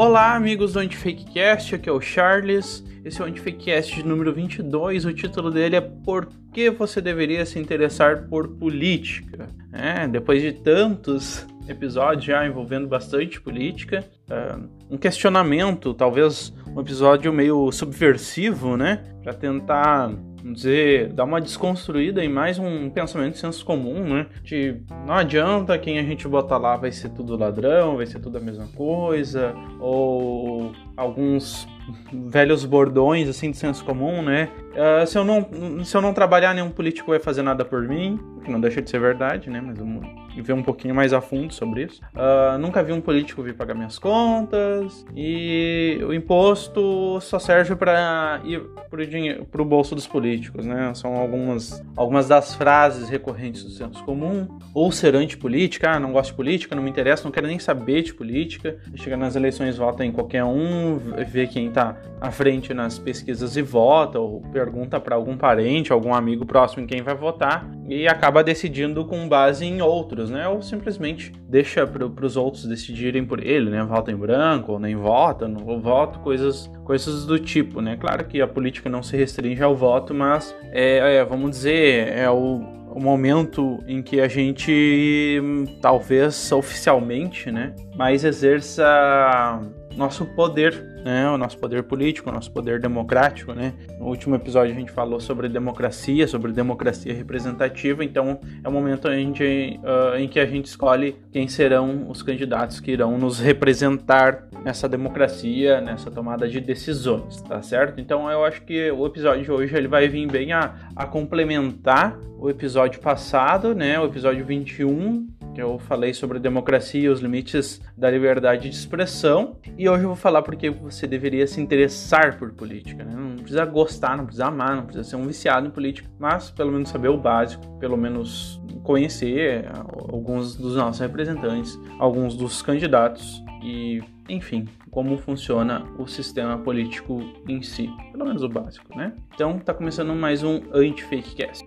Olá, amigos do Antifakecast, aqui é o Charles. Esse é o Antifakecast número 22. O título dele é Por que você deveria se interessar por política? É, depois de tantos episódios já envolvendo bastante política, uh, um questionamento, talvez um episódio meio subversivo, né? Para tentar vamos dizer, dar uma desconstruída em mais um pensamento de senso comum, né? De não adianta quem a gente botar lá vai ser tudo ladrão, vai ser tudo a mesma coisa, ou alguns velhos bordões assim de senso comum, né? Uh, se, eu não, se eu não trabalhar, nenhum político vai fazer nada por mim, que não deixa de ser verdade, né? Mas vamos ver um pouquinho mais a fundo sobre isso. Uh, nunca vi um político vir pagar minhas contas e o imposto só serve para ir para o bolso dos políticos, né? São algumas, algumas das frases recorrentes do senso comum. Ou ser antipolítica, ah, não gosto de política, não me interessa, não quero nem saber de política. Chega nas eleições, vota em qualquer um, vê quem está à frente nas pesquisas e vota, ou pergunta para algum parente, algum amigo próximo em quem vai votar e acaba decidindo com base em outros, né? Ou simplesmente deixa para os outros decidirem por ele, né? Vota em branco, ou nem vota, não voto, coisas, coisas do tipo, né? Claro que a política não se restringe ao voto, mas é, é vamos dizer, é o o momento em que a gente talvez oficialmente, né, mais exerça nosso poder né, o nosso poder político, o nosso poder democrático, né? No último episódio a gente falou sobre democracia, sobre democracia representativa, então é o momento em que, uh, em que a gente escolhe quem serão os candidatos que irão nos representar nessa democracia, nessa tomada de decisões, tá certo? Então eu acho que o episódio de hoje ele vai vir bem a, a complementar o episódio passado, né? O episódio 21, que eu falei sobre democracia e os limites da liberdade de expressão. E hoje eu vou falar porque você deveria se interessar por política. Né? Não precisa gostar, não precisa amar, não precisa ser um viciado em política, mas pelo menos saber o básico, pelo menos conhecer alguns dos nossos representantes, alguns dos candidatos e, enfim, como funciona o sistema político em si, pelo menos o básico, né? Então, tá começando mais um Anti-Fakecast.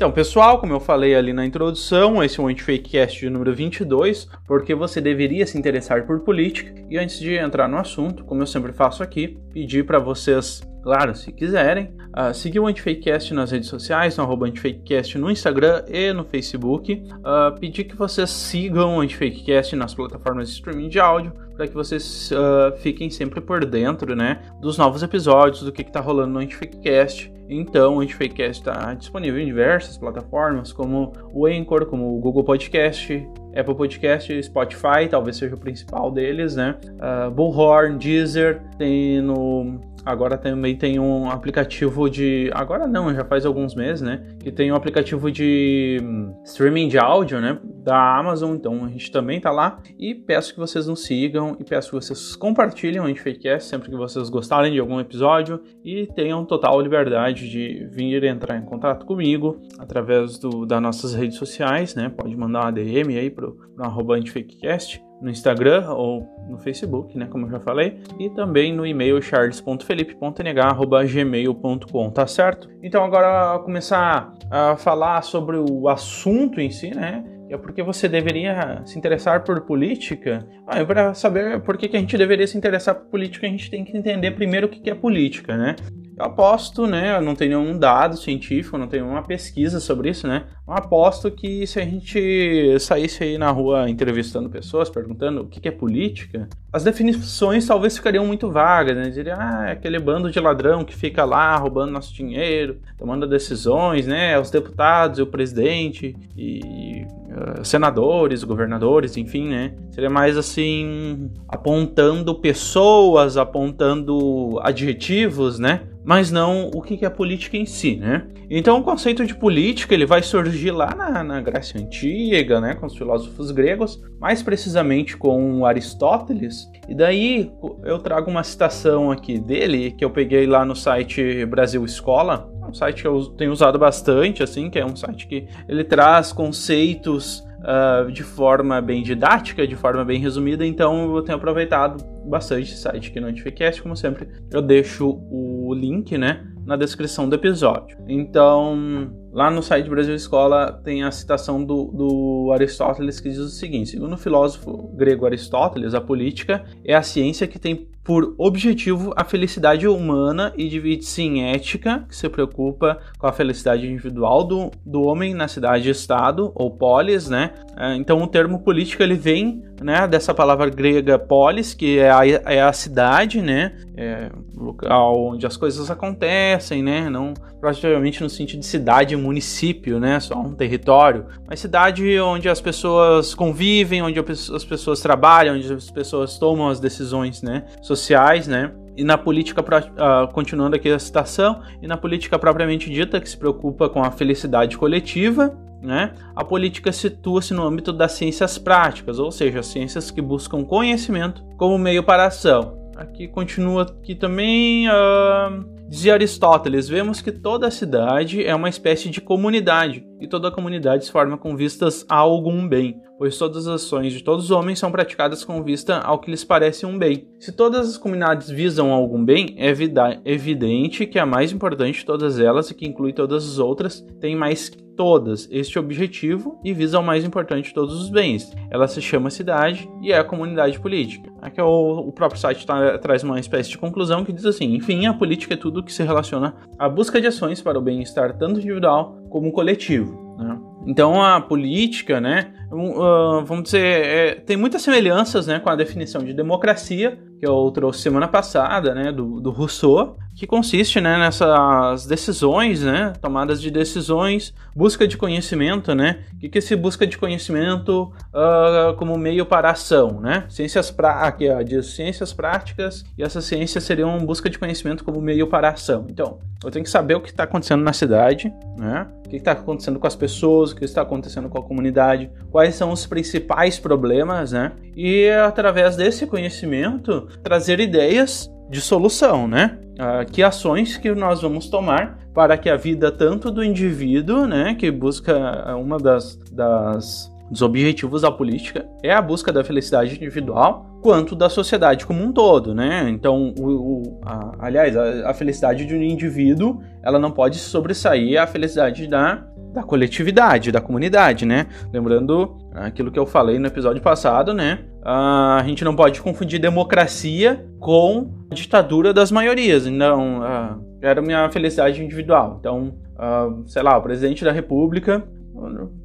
Então, pessoal, como eu falei ali na introdução, esse é o Antifakecast de número 22, porque você deveria se interessar por política. E antes de entrar no assunto, como eu sempre faço aqui, pedir para vocês Claro, se quiserem, uh, seguir o Antifakecast nas redes sociais, no Antifakecast no Instagram e no Facebook. Uh, pedir que vocês sigam o Antifakecast nas plataformas de streaming de áudio, para que vocês uh, fiquem sempre por dentro né, dos novos episódios, do que está rolando no Antifakecast. Então, o Antifakecast está disponível em diversas plataformas, como o Anchor, como o Google Podcast, Apple Podcast, Spotify, talvez seja o principal deles, né? Uh, Bullhorn, Deezer, tem no Agora também tem um aplicativo de. Agora não, já faz alguns meses, né? Que tem um aplicativo de hum, streaming de áudio, né? Da Amazon. Então a gente também tá lá. E peço que vocês nos sigam e peço que vocês compartilhem o Antifakecast sempre que vocês gostarem de algum episódio. E tenham total liberdade de vir entrar em contato comigo através do, das nossas redes sociais, né? Pode mandar uma DM aí pro, pro arroba Antifakecast no Instagram ou no Facebook, né, como eu já falei, e também no e-mail charles.felipe.nh@gmail.com, tá certo? Então agora começar a falar sobre o assunto em si, né? É porque você deveria se interessar por política. Ah, para saber por que, que a gente deveria se interessar por política, a gente tem que entender primeiro o que, que é política, né? Eu aposto, né? Eu não tenho nenhum dado científico, não tenho nenhuma pesquisa sobre isso, né? Eu aposto que se a gente saísse aí na rua entrevistando pessoas, perguntando o que é política, as definições talvez ficariam muito vagas, né? Diria, ah, é aquele bando de ladrão que fica lá roubando nosso dinheiro, tomando decisões, né? Os deputados e o presidente e uh, senadores, governadores, enfim, né? Seria mais assim apontando pessoas, apontando adjetivos, né? mas não o que é a política em si, né? Então o conceito de política ele vai surgir lá na, na Grécia Antiga, né, com os filósofos gregos, mais precisamente com Aristóteles. E daí eu trago uma citação aqui dele que eu peguei lá no site Brasil Escola, um site que eu tenho usado bastante, assim, que é um site que ele traz conceitos uh, de forma bem didática, de forma bem resumida, então eu tenho aproveitado bastante esse site aqui no Antificast, como sempre, eu deixo o link, né, na descrição do episódio. Então, lá no site Brasil Escola tem a citação do, do, Aristóteles que diz o seguinte: segundo o filósofo grego Aristóteles, a política é a ciência que tem por objetivo a felicidade humana e divide-se em ética, que se preocupa com a felicidade individual do, do homem na cidade-estado, ou polis, né? É, então o termo política ele vem né, dessa palavra grega polis, que é a, é a cidade, né? É o local onde as coisas acontecem, né? Não provavelmente no sentido de cidade e município, né? Só um território, mas cidade onde as pessoas convivem, onde as pessoas trabalham, onde as pessoas tomam as decisões, né? sociais, né? E na política, uh, continuando aqui a citação, e na política propriamente dita, que se preocupa com a felicidade coletiva, né? A política situa-se no âmbito das ciências práticas, ou seja, ciências que buscam conhecimento como meio para a ação. Aqui continua aqui também uh, dizia Aristóteles, vemos que toda cidade é uma espécie de comunidade e toda comunidade se forma com vistas a algum bem, pois todas as ações de todos os homens são praticadas com vista ao que lhes parece um bem. Se todas as comunidades visam algum bem, é evidente que a mais importante de todas elas, e que inclui todas as outras, tem mais todas este objetivo e visa o mais importante de todos os bens. Ela se chama cidade e é a comunidade política. Aqui é o, o próprio site tá, traz uma espécie de conclusão que diz assim: enfim, a política é tudo que se relaciona à busca de ações para o bem-estar tanto individual como coletivo. Né? Então a política, né, uh, vamos dizer, é, tem muitas semelhanças né, com a definição de democracia, que eu trouxe semana passada, né, do, do Rousseau, que consiste né, nessas decisões, né, tomadas de decisões, busca de conhecimento, né, o que, que se busca de conhecimento uh, como meio para ação, né, ciências, pra, aqui, ó, de ciências práticas e essas ciências seriam busca de conhecimento como meio para ação. Então, eu tenho que saber o que está acontecendo na cidade, né, que está acontecendo com as pessoas, o que está acontecendo com a comunidade, quais são os principais problemas, né, e através desse conhecimento trazer ideias de solução, né? Uh, que ações que nós vamos tomar para que a vida tanto do indivíduo, né, que busca uma das, das dos objetivos da política é a busca da felicidade individual, quanto da sociedade como um todo, né? Então, o, o a, aliás, a, a, felicidade de um indivíduo, ela não pode sobressair a felicidade da, da coletividade, da comunidade, né? Lembrando aquilo que eu falei no episódio passado, né? a gente não pode confundir democracia com ditadura das maiorias. Então, era minha felicidade individual. Então, sei lá, o presidente da república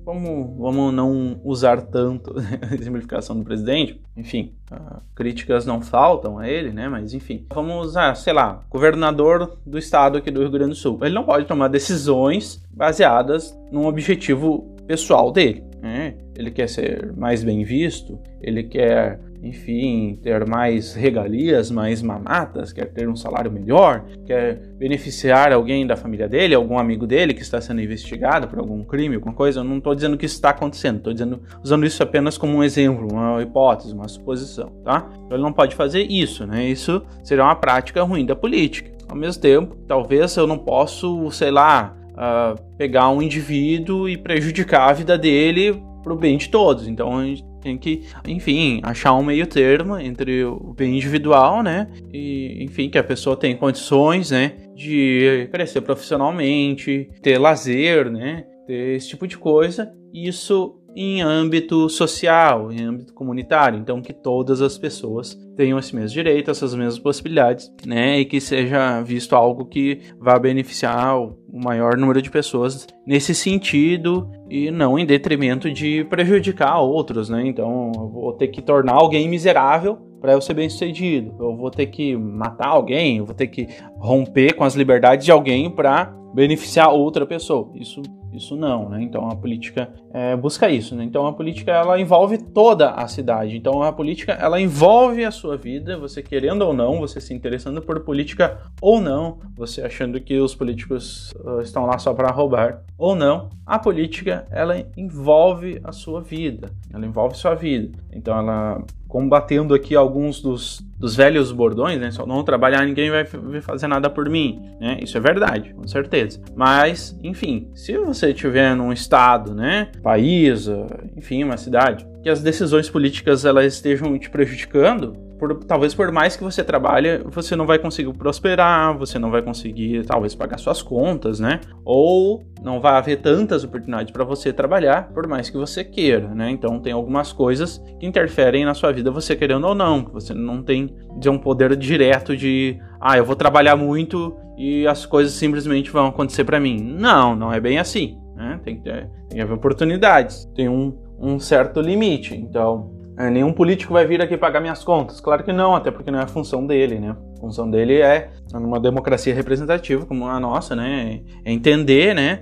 Vamos, vamos não usar tanto a simplificação do presidente. Enfim, uh, críticas não faltam a ele, né? Mas enfim, vamos usar, sei lá, governador do estado aqui do Rio Grande do Sul. Ele não pode tomar decisões baseadas num objetivo pessoal dele. Né? Ele quer ser mais bem visto, ele quer enfim, ter mais regalias, mais mamatas, quer ter um salário melhor, quer beneficiar alguém da família dele, algum amigo dele que está sendo investigado por algum crime, alguma coisa. Eu não estou dizendo que isso está acontecendo, estou dizendo, usando isso apenas como um exemplo, uma hipótese, uma suposição, tá? Então ele não pode fazer isso, né? Isso seria uma prática ruim da política. Ao mesmo tempo, talvez eu não posso, sei lá, uh, pegar um indivíduo e prejudicar a vida dele para o bem de todos. Então a gente tem que, enfim, achar um meio termo entre o bem individual, né? E, enfim, que a pessoa tem condições, né? De crescer profissionalmente, ter lazer, né? Ter esse tipo de coisa. Isso em âmbito social, em âmbito comunitário. Então, que todas as pessoas tenham esse mesmo direito, essas mesmas possibilidades, né? E que seja visto algo que vá beneficiar o maior número de pessoas nesse sentido e não em detrimento de prejudicar outros, né? Então, eu vou ter que tornar alguém miserável para eu ser bem sucedido. Eu vou ter que matar alguém, eu vou ter que romper com as liberdades de alguém para beneficiar outra pessoa. Isso Isso não, né? Então a política é, busca isso, né? Então a política ela envolve toda a cidade. Então a política ela envolve a sua vida, você querendo ou não, você se interessando por política ou não, você achando que os políticos uh, estão lá só para roubar ou não. A política ela envolve a sua vida, ela envolve sua vida. Então ela combatendo aqui alguns dos, dos velhos bordões, né? Só não trabalhar, ninguém vai fazer nada por mim, né? Isso é verdade, com certeza. Mas, enfim, se você estiver num estado, né? País, enfim, uma cidade, que as decisões políticas elas estejam te prejudicando, por, talvez por mais que você trabalhe, você não vai conseguir prosperar, você não vai conseguir talvez pagar suas contas, né? Ou não vai haver tantas oportunidades para você trabalhar, por mais que você queira, né? Então tem algumas coisas que interferem na sua vida, você querendo ou não. Você não tem de um poder direto de, ah, eu vou trabalhar muito e as coisas simplesmente vão acontecer para mim. Não, não é bem assim. Né? Tem, que ter, tem que haver oportunidades, tem um, um certo limite. Então, é, nenhum político vai vir aqui pagar minhas contas. Claro que não, até porque não é a função dele, né? A função dele é, numa democracia representativa como a nossa, né? É entender, né?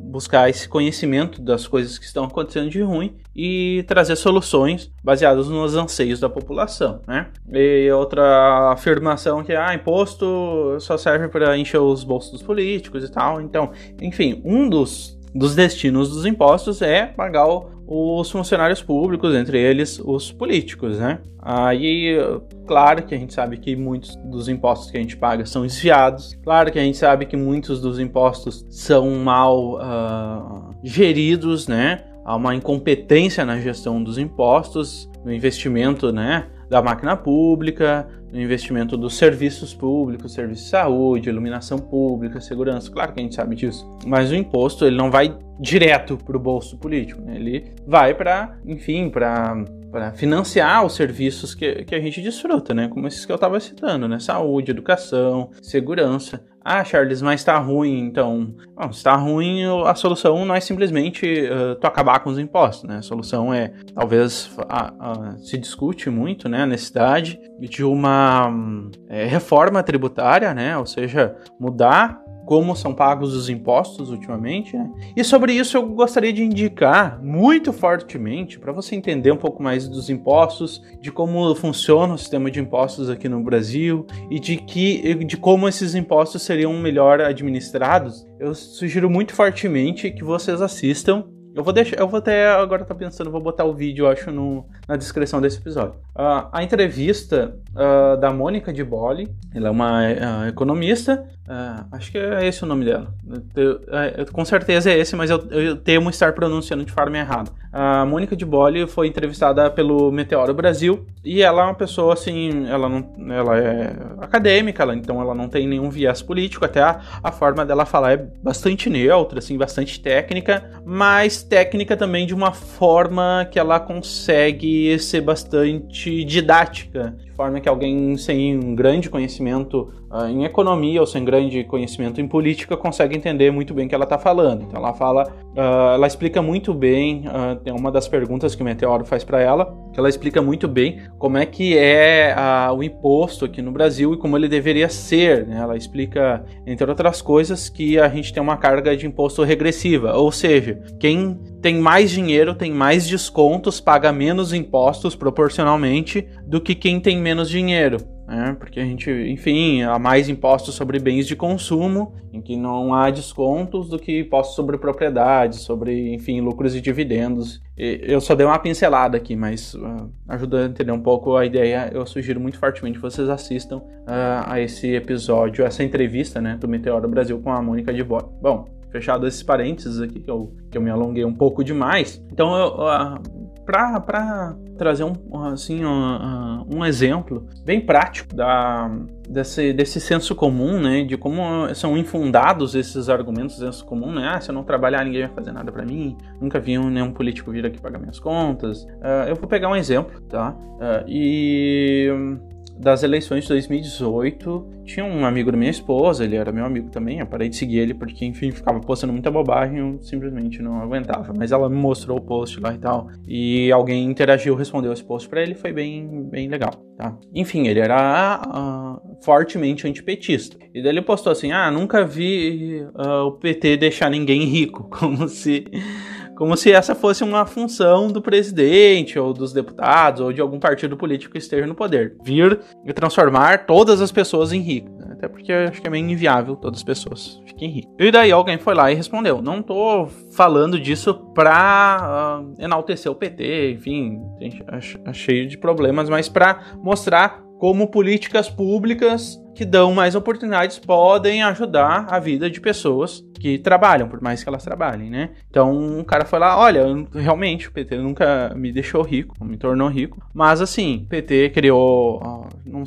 Buscar esse conhecimento das coisas que estão acontecendo de ruim e trazer soluções baseadas nos anseios da população, né? E outra afirmação que ah, imposto só serve para encher os bolsos dos políticos e tal. Então, enfim, um dos dos destinos dos impostos é pagar o, os funcionários públicos, entre eles os políticos, né? Aí, claro que a gente sabe que muitos dos impostos que a gente paga são desviados, claro que a gente sabe que muitos dos impostos são mal uh, geridos, né? Há uma incompetência na gestão dos impostos, no investimento, né? Da máquina pública, no investimento dos serviços públicos, serviço de saúde, iluminação pública, segurança. Claro que a gente sabe disso. Mas o imposto ele não vai direto para o bolso político. Né? Ele vai para, enfim, para para financiar os serviços que, que a gente desfruta, né? Como esses que eu estava citando, né? Saúde, educação, segurança. Ah, Charles, mas está ruim, então. Bom, se está ruim, a solução não é simplesmente uh, tu acabar com os impostos, né? A solução é, talvez, se discute muito, né, a necessidade de uma um, é, reforma tributária, né? Ou seja, mudar como são pagos os impostos ultimamente. Né? E sobre isso eu gostaria de indicar muito fortemente para você entender um pouco mais dos impostos, de como funciona o sistema de impostos aqui no Brasil e de que de como esses impostos seriam melhor administrados. Eu sugiro muito fortemente que vocês assistam eu vou deixar, eu vou até agora tá pensando, vou botar o vídeo, acho, no, na descrição desse episódio. Uh, a entrevista uh, da Mônica de Bolle, ela é uma uh, economista, acho que é esse o nome dela. Eu, eu, com certeza é esse, mas eu, eu, temo estar pronunciando de forma errada. A Mônica de Bolle foi entrevistada pelo Meteoro Brasil e ela é uma pessoa assim, ela não, ela é acadêmica, ela, então ela não tem nenhum viés político, até a, a forma dela falar é bastante neutra, assim, bastante técnica, mas técnica também de uma forma que ela consegue ser bastante didática, de forma que alguém sem um grande conhecimento uh, em economia ou sem grande conhecimento em política consegue entender muito bem o que ela está falando. Então ela fala, uh, ela explica muito bem, uh, tem uma das perguntas que o Meteoro faz para ela, que ela explica muito bem como é que é o imposto aqui no Brasil e como ele deveria ser. Né? Ela explica, entre outras coisas, que a gente tem uma carga de imposto regressiva, ou seja, quem tem mais dinheiro tem mais descontos, paga menos impostos proporcionalmente do que quem tem menos dinheiro. Né? Porque a gente, enfim, há mais impostos sobre bens de consumo, em que não há descontos do que impostos sobre propriedade, sobre, enfim, lucros e dividendos. E eu só dei uma pincelada aqui, mas uh, ajuda a entender um pouco a ideia. Eu sugiro muito fortemente que vocês assistam uh, a esse episódio, essa entrevista né, do Meteoro Brasil com a Mônica de Boy. Bom, fechado esses parênteses aqui, que eu, que eu me alonguei um pouco demais. Então, uh, para trazer um, assim, um, um, exemplo bem prático da, desse, desse senso comum, né, de como são infundados esses argumentos senso comum, né, ah, se eu não trabalhar ninguém vai fazer nada para mim, nunca vi nenhum político vir aqui pagar minhas contas. Uh, eu vou pegar um exemplo, tá, uh, e das eleições de 2018, tinha um amigo da minha esposa, ele era meu amigo também, eu parei de seguir ele porque, enfim, ficava postando muita bobagem, eu simplesmente não aguentava. Mas ela me mostrou o post lá e tal, e alguém interagiu, respondeu esse post para ele, foi bem, bem legal, tá? Enfim, ele era uh, fortemente antipetista. E daí ele postou assim, ah, nunca vi uh, o PT deixar ninguém rico, como se como se essa fosse uma função do presidente ou dos deputados ou de algum partido político que esteja no poder. Vir e transformar todas as pessoas em ricas. Né? Até porque acho que é meio inviável todas as pessoas fiquem ricas. E daí alguém foi lá e respondeu: Não tô falando disso pra uh, enaltecer o PT, enfim, cheio de problemas, mas para mostrar como políticas públicas que dão mais oportunidades podem ajudar a vida de pessoas que trabalham, por mais que elas trabalhem, né? Então um cara foi lá, olha, realmente o PT nunca me deixou rico, me tornou rico, mas assim, o PT criou,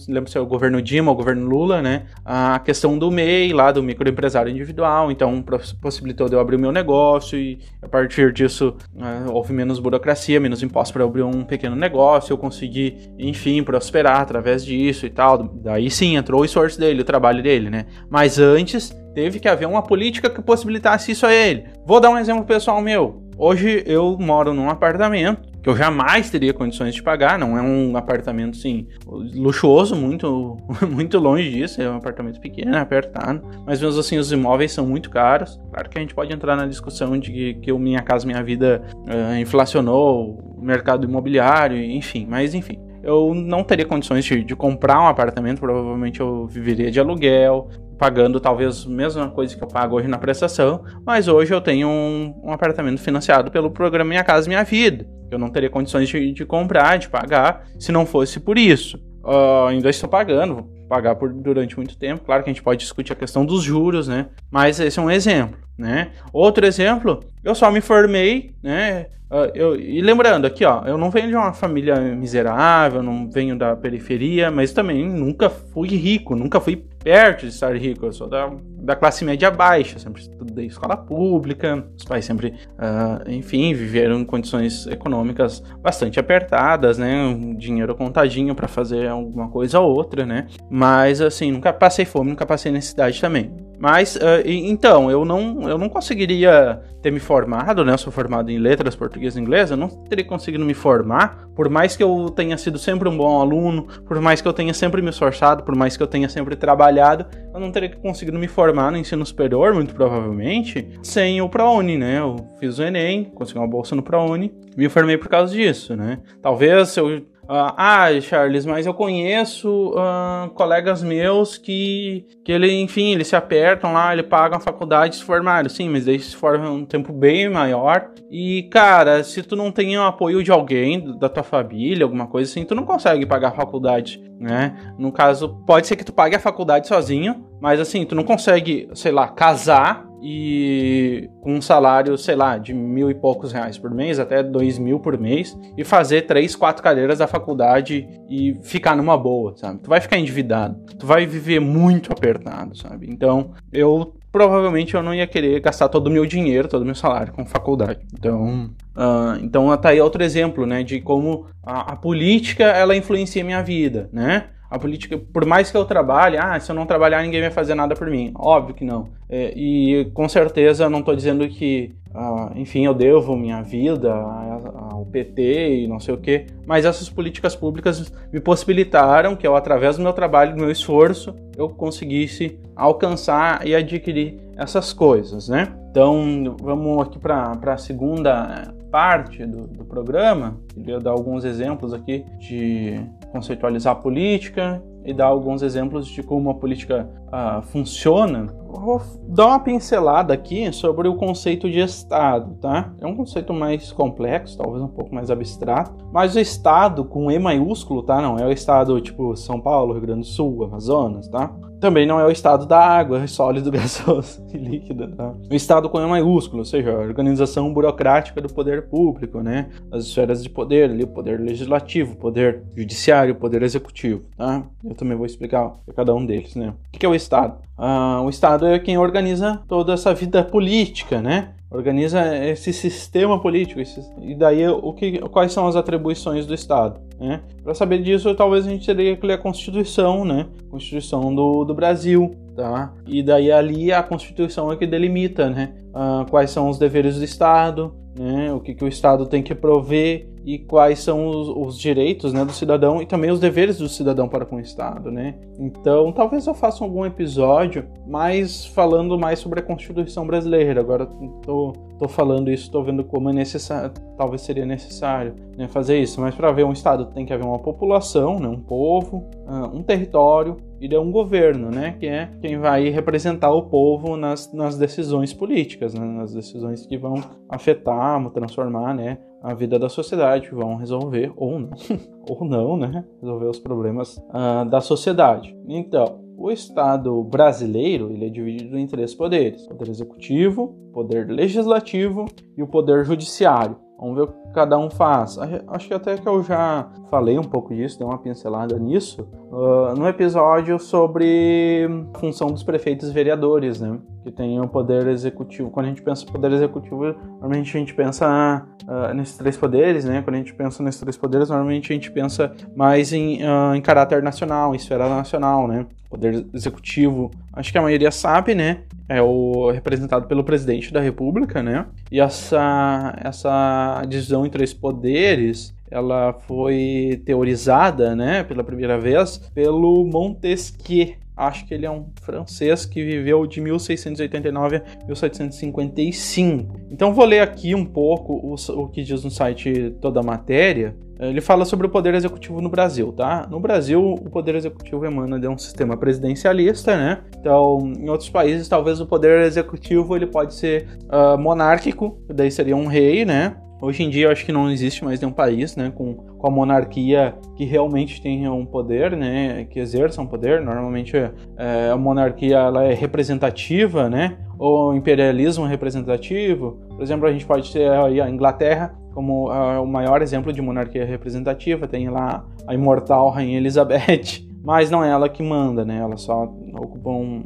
lembro se é o governo Dilma ou o governo Lula, né? A questão do MEI lá, do microempresário individual, então possibilitou de eu abrir o meu negócio e a partir disso uh, houve menos burocracia, menos impostos para abrir um pequeno negócio, eu consegui, enfim, prosperar através disso e tal. Daí sim entrou o esforço dele, o trabalho dele, né? Mas antes teve que haver uma política que possibilitasse isso a ele. Vou dar um exemplo pessoal meu. Hoje eu moro num apartamento que eu jamais teria condições de pagar, não é um apartamento sim luxuoso, muito muito longe disso, é um apartamento pequeno, apertado, mas mesmo assim os imóveis são muito caros. Claro que a gente pode entrar na discussão de que, que o Minha Casa Minha Vida uh, inflacionou o mercado imobiliário, enfim, mas enfim eu não teria condições de, de, comprar um apartamento, provavelmente eu viveria de aluguel, pagando talvez a mesma coisa que eu pago hoje na prestação, mas hoje eu tenho um, um apartamento financiado pelo programa Minha Casa Minha Vida. Eu não teria condições de, de comprar, de pagar, se não fosse por isso. Uh, ainda estou pagando, vou pagar por, durante muito tempo. Claro que a gente pode discutir a questão dos juros, né? Mas esse é um exemplo, né? Outro exemplo, eu só me formei, né? Uh, eu, e lembrando aqui, ó, eu não venho de uma família miserável, não venho da periferia, mas também nunca fui rico, nunca fui perto de estar rico. Eu sou da, da classe média baixa, sempre estudei escola pública, os pais sempre, uh, enfim, viveram em condições econômicas bastante apertadas, né? Um dinheiro contadinho para fazer alguma coisa ou outra, né? Mas assim, nunca passei fome, nunca passei necessidade também. Mas, uh, então, eu não, eu não conseguiria ter me formado, né? Eu sou formado em letras português e inglês, eu não teria conseguido me formar, por mais que eu tenha sido sempre um bom aluno, por mais que eu tenha sempre me esforçado, por mais que eu tenha sempre trabalhado, eu não teria conseguido me formar no ensino superior, muito provavelmente, sem o ProUni, né? Eu fiz o Enem, consegui uma bolsa no ProUni, me formei por causa disso, né? Talvez eu Uh, ah, Charles, mas eu conheço uh, colegas meus que, que ele, enfim, eles se apertam lá, ele paga a faculdade e se formaram. Sim, mas daí se forma um tempo bem maior. E, cara, se tu não tem o apoio de alguém, da tua família, alguma coisa assim, tu não consegue pagar a faculdade, né? No caso, pode ser que tu pague a faculdade sozinho, mas assim, tu não consegue, sei lá, casar e com um salário, sei lá, de mil e poucos reais por mês, até dois mil por mês, e fazer três, quatro cadeiras da faculdade e ficar numa boa, sabe? Tu vai ficar endividado, tu vai viver muito apertado, sabe? Então, eu provavelmente eu não ia querer gastar todo o meu dinheiro, todo o meu salário com faculdade. Então, uh, então tá aí outro exemplo, né, de como a, a política ela influencia minha vida, né? A política, por mais que eu trabalhe, ah, se eu não trabalhar ninguém vai fazer nada por mim. Óbvio que não. É, e com certeza não estou dizendo que, ah, enfim, eu devo minha vida ao PT e não sei o quê, mas essas políticas públicas me possibilitaram que eu, através do meu trabalho, do meu esforço, eu conseguisse alcançar e adquirir essas coisas, né? Então, vamos aqui para a segunda parte do, do programa. Queria dar alguns exemplos aqui de conceitualizar a política e dar alguns exemplos de como a política uh, funciona. Vou dar uma pincelada aqui sobre o conceito de Estado, tá? É um conceito mais complexo, talvez um pouco mais abstrato, mas o Estado com E maiúsculo, tá? Não é o Estado tipo São Paulo, Rio Grande do Sul, Amazonas, tá? Também não é o estado da água, sólido, gasoso e líquido. Tá? O estado com E maiúsculo, ou seja, a organização burocrática do poder público, né? As esferas de poder, ali, o poder legislativo, o poder judiciário, o poder executivo. Tá? Eu também vou explicar cada um deles, né? O que é o estado? Ah, o estado é quem organiza toda essa vida política, né? Organiza esse sistema político. Esse, e daí o que, quais são as atribuições do Estado? Né? Para saber disso, talvez a gente teria que ler a Constituição, né? Constituição do, do Brasil, tá? E daí ali a Constituição é que delimita, né? Uh, quais são os deveres do Estado, né? O que, que o Estado tem que prover e quais são os, os, direitos né, do cidadão e também os deveres do cidadão para com o Estado, né? Então, talvez eu faça algum episódio mais falando mais sobre a Constituição brasileira. Agora tô, tô falando isso, tô vendo como é necessário, talvez seria necessário né, fazer isso. Mas para ver um Estado tem que haver uma população, né, um povo, uh, um território e um governo, né, que é quem vai representar o povo nas, nas decisões políticas, né, nas decisões que vão afetar, transformar, né, a vida da sociedade, vão resolver ou não, ou não, né? Resolver os problemas uh, da sociedade. Então, o Estado brasileiro ele é dividido em três poderes: poder executivo, poder legislativo e o poder judiciário. Vamos ver o que cada um faz. Acho que até que eu já falei um pouco disso, dei uma pincelada nisso, uh, no episódio sobre a função dos prefeitos e vereadores, né? Que tem o poder executivo. Quando a gente pensa poder executivo, normalmente a gente pensa uh, nesses três poderes, né? Quando a gente pensa nesses três poderes, normalmente a gente pensa mais em, uh, em caráter nacional, em esfera nacional, né? Poder executivo, acho que a maioria sabe, né? É o representado pelo presidente da República, né? E essa essa divisão em três poderes, ela foi teorizada, né, pela primeira vez pelo Montesquieu. Acho que ele é um francês que viveu de 1689 a 1755. Então vou ler aqui um pouco o, o que diz no site toda a matéria ele fala sobre o poder executivo no Brasil, tá? No Brasil, o poder executivo emana de um sistema presidencialista, né? Então, em outros países, talvez o poder executivo ele pode ser uh, monárquico, daí seria um rei, né? Hoje em dia, eu acho que não existe mais nenhum país, né, com, com a monarquia que realmente tenha um poder, né, que exerça um poder. Normalmente, é, a monarquia ela é representativa, né, ou imperialismo representativo. Por exemplo, a gente pode ter a Inglaterra, como uh, o maior exemplo de monarquia representativa, tem lá a imortal Rainha Elizabeth, mas não é ela que manda, né? Ela só ocupa um,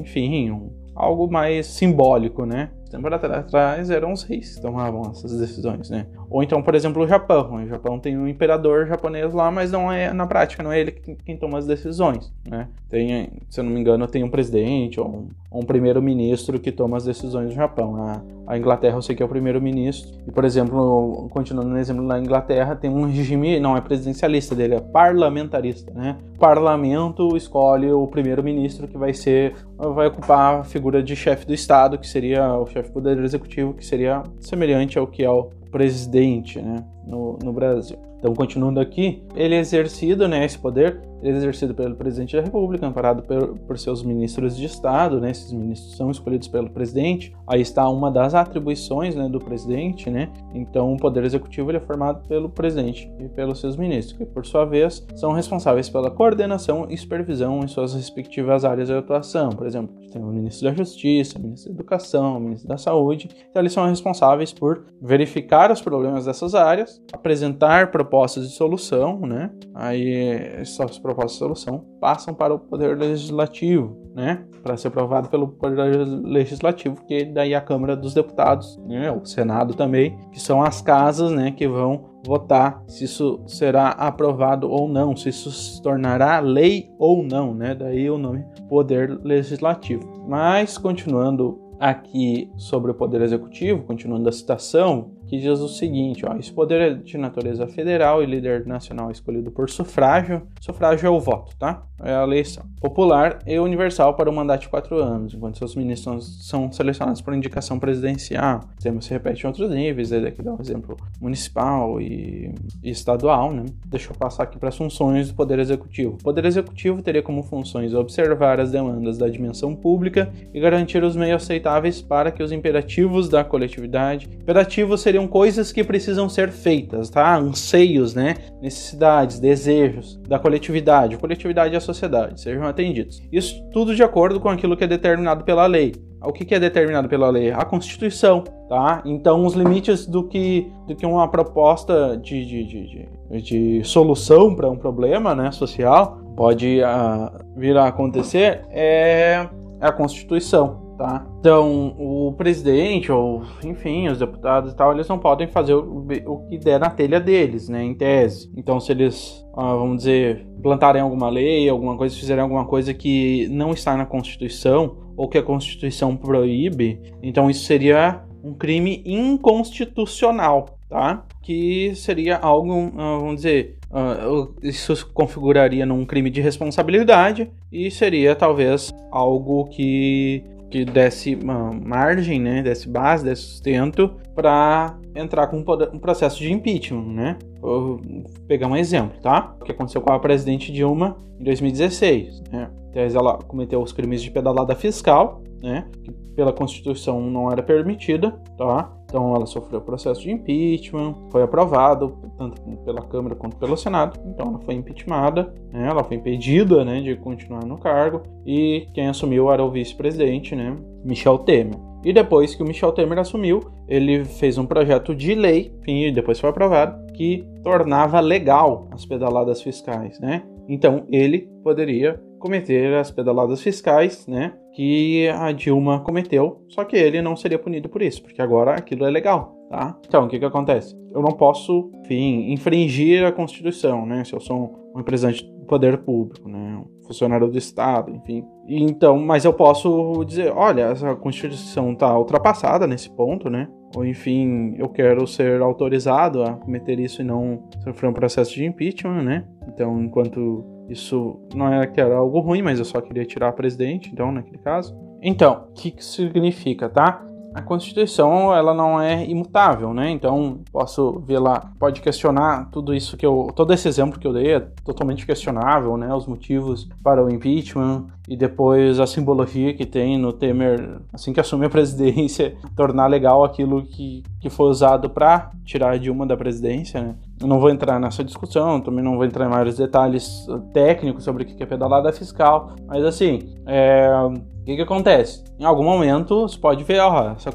enfim, um, algo mais simbólico, né? Tempo atrás eram os reis que tomavam essas decisões, né? Ou então, por exemplo, o Japão. O Japão tem um imperador japonês lá, mas não é na prática, não é ele quem toma as decisões, né? Tem, se eu não me engano, tem um presidente ou um, um primeiro-ministro que toma as decisões do Japão. A, a Inglaterra eu sei que é o primeiro-ministro. E, por exemplo, continuando no exemplo da Inglaterra, tem um regime, não é presidencialista dele, é parlamentarista, né? O parlamento escolhe o primeiro-ministro que vai ser, vai ocupar a figura de chefe do Estado, que seria o chefe do poder executivo, que seria semelhante ao que é o presidente né, no, no Brasil. Então, continuando aqui, ele é exercido, né, esse poder, exercido pelo presidente da República, amparado por, por seus ministros de Estado, né, esses ministros são escolhidos pelo presidente. Aí está uma das atribuições, né, do presidente, né. Então, o poder executivo ele é formado pelo presidente e pelos seus ministros, que por sua vez são responsáveis pela coordenação e supervisão em suas respectivas áreas de atuação. Por exemplo, tem o ministro da Justiça, o ministro da Educação, o ministro da Saúde. Então, eles são responsáveis por verificar os problemas dessas áreas, apresentar propostas de solução, né? Aí essas propostas de solução passam para o poder legislativo, né? Para ser aprovado pelo poder legislativo, que daí a Câmara dos Deputados, né? O Senado também, que são as casas, né? Que vão votar se isso será aprovado ou não, se isso se tornará lei ou não, né? Daí o nome Poder Legislativo. Mas continuando aqui sobre o Poder Executivo, continuando a citação, que diz o seguinte: ó, esse poder é de natureza federal e líder nacional escolhido por sufrágio. Sufrágio é o voto, tá? É a eleição. Popular e universal para o mandato de quatro anos, enquanto seus ministros são selecionados por indicação presidencial. O tema se repete em outros níveis, ele aqui dá um exemplo municipal e, e estadual, né? Deixa eu passar aqui para as funções do Poder Executivo. O Poder Executivo teria como funções observar as demandas da dimensão pública e garantir os meios aceitáveis para que os imperativos da coletividade. Imperativos seriam coisas que precisam ser feitas, tá? Anseios, né? Necessidades, desejos da coletividade, coletividade e a sociedade sejam atendidos. Isso tudo de acordo com aquilo que é determinado pela lei. O que é determinado pela lei? A Constituição, tá? Então, os limites do que, do que uma proposta de, de, de, de, de solução para um problema né, social pode uh, vir a acontecer é a Constituição. Tá? Então, o presidente, ou enfim, os deputados e tal, eles não podem fazer o, o que der na telha deles, né? Em tese. Então, se eles, ah, vamos dizer, plantarem alguma lei, alguma coisa, fizerem alguma coisa que não está na Constituição, ou que a Constituição proíbe, então isso seria um crime inconstitucional, tá? Que seria algo, ah, vamos dizer, ah, isso configuraria num crime de responsabilidade e seria talvez algo que que desse margem, né, desse base, desse sustento para entrar com um processo de impeachment, né? Vou pegar um exemplo, tá? O que aconteceu com a presidente Dilma em 2016, né? Ela cometeu os crimes de pedalada fiscal, né? Que pela Constituição não era permitida, tá? Então ela sofreu processo de impeachment, foi aprovado tanto pela Câmara quanto pelo Senado. Então ela foi impeachmentada, né? ela foi impedida né, de continuar no cargo e quem assumiu era o vice-presidente, né, Michel Temer. E depois que o Michel Temer assumiu, ele fez um projeto de lei, e depois foi aprovado, que tornava legal as pedaladas fiscais, né? Então ele poderia cometer as pedaladas fiscais, né? Que a Dilma cometeu, só que ele não seria punido por isso, porque agora aquilo é legal, tá? Então, o que que acontece? Eu não posso, enfim, infringir a Constituição, né? Se eu sou um representante do poder público, né? Um funcionário do Estado, enfim. E, então, mas eu posso dizer, olha, essa Constituição está ultrapassada nesse ponto, né? Ou enfim, eu quero ser autorizado a cometer isso e não sofrer um processo de impeachment, né? Então, enquanto isso não é que era algo ruim, mas eu só queria tirar presidente, então, naquele caso. Então, o que, que significa, tá? a Constituição ela não é imutável, né? Então posso ver lá, pode questionar tudo isso que eu, todo esse exemplo que eu dei é totalmente questionável, né? Os motivos para o impeachment e depois a simbologia que tem no Temer, assim que assume a presidência, tornar legal aquilo que, que foi usado para tirar Dilma da presidência, né? Eu não vou entrar nessa discussão, também não vou entrar em maiores detalhes técnicos sobre o que é pedalada fiscal, mas assim, é, o que, que acontece? Em algum momento você pode ver, ó, essa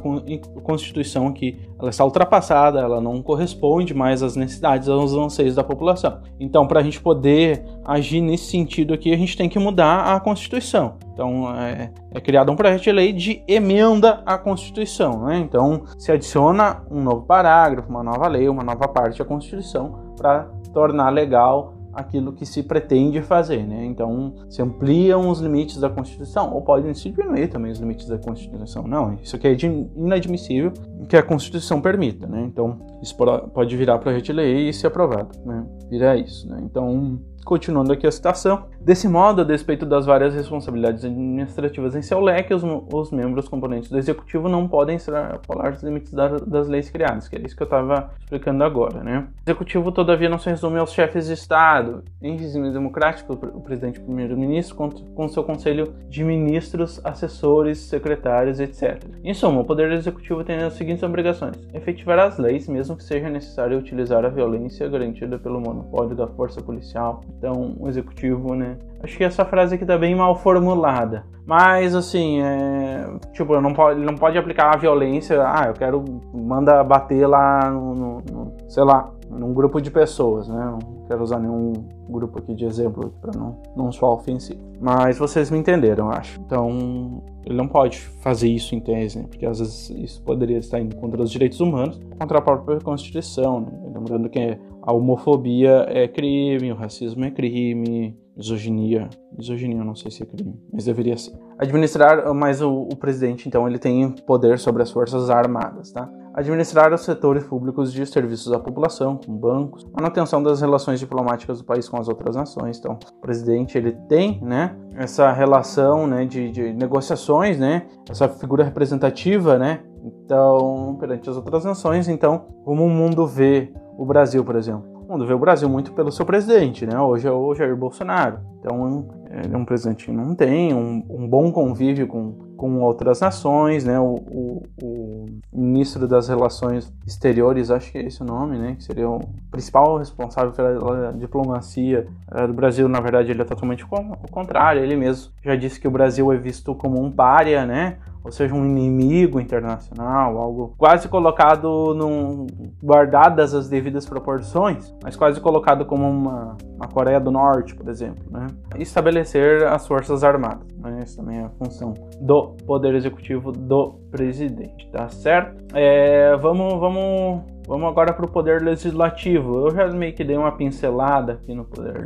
Constituição aqui, ela está ultrapassada, ela não corresponde mais às necessidades, aos anseios da população. Então, para a gente poder agir nesse sentido aqui, a gente tem que mudar a Constituição. Então, é, é criado um projeto de lei de emenda à Constituição. Né? Então, se adiciona um novo parágrafo, uma nova lei, uma nova parte da Constituição para tornar legal aquilo que se pretende fazer, né? Então, se ampliam os limites da Constituição, ou podem se diminuir também os limites da Constituição. Não, isso aqui é inadmissível que a Constituição permita, né? Então, isso pode virar projeto de lei e ser aprovado, né? Virar isso, né? Então, Continuando aqui a citação. Desse modo, a despeito das várias responsabilidades administrativas em seu leque, os, os membros componentes do executivo não podem extrapolar os limites da, das leis criadas, que é isso que eu estava explicando agora, né? O executivo, todavia, não se resume aos chefes de Estado. Em regime democrático, o presidente e primeiro-ministro, com seu conselho de ministros, assessores, secretários, etc. Em suma, o poder executivo tem as seguintes obrigações: efetivar as leis, mesmo que seja necessário utilizar a violência garantida pelo monopólio da força policial, então o executivo, né? Acho que essa frase aqui tá bem mal formulada. Mas assim, é, tipo, não pode, não pode aplicar a violência. Ah, eu quero manda bater lá no, no, no sei lá, num grupo de pessoas, né? Não quero usar nenhum grupo aqui de exemplo para não não soar ofensivo. Mas vocês me entenderam, eu acho. Então, ele não pode fazer isso em tese, né? porque às vezes isso poderia estar indo contra os direitos humanos, contra a própria Constituição, né? Lembrando que a homofobia é crime, o racismo é crime, misoginia. Misoginia eu não sei se é crime, mas deveria ser. Administrar, mas o, o presidente, então, ele tem poder sobre as forças armadas, tá? administrar os setores públicos de serviços à população, como bancos, manutenção das relações diplomáticas do país com as outras nações. Então, o presidente ele tem, né, essa relação, né, de, de negociações, né, essa figura representativa, né, então perante as outras nações. Então, como o mundo vê o Brasil, por exemplo. O mundo vê o Brasil muito pelo seu presidente, né? Hoje é o Jair Bolsonaro. Então, é um presidente que não tem um, um bom convívio com, com outras nações, né? O, o, o, ministro das Relações Exteriores, acho que é esse o nome, né? Que seria o principal responsável pela diplomacia eh, do Brasil. Na verdade, ele é totalmente o contrário. Ele mesmo já disse que o Brasil é visto como um pária, né? ou seja, um inimigo internacional, algo quase colocado num guardadas as devidas proporções, mas quase colocado como uma, uma Coreia do Norte, por exemplo, né? Estabelecer as forças armadas. Né? Essa também é a função do poder executivo do presidente, tá certo? É, vamos, vamos, vamos agora para o poder legislativo. Eu já meio que dei uma pincelada aqui no poder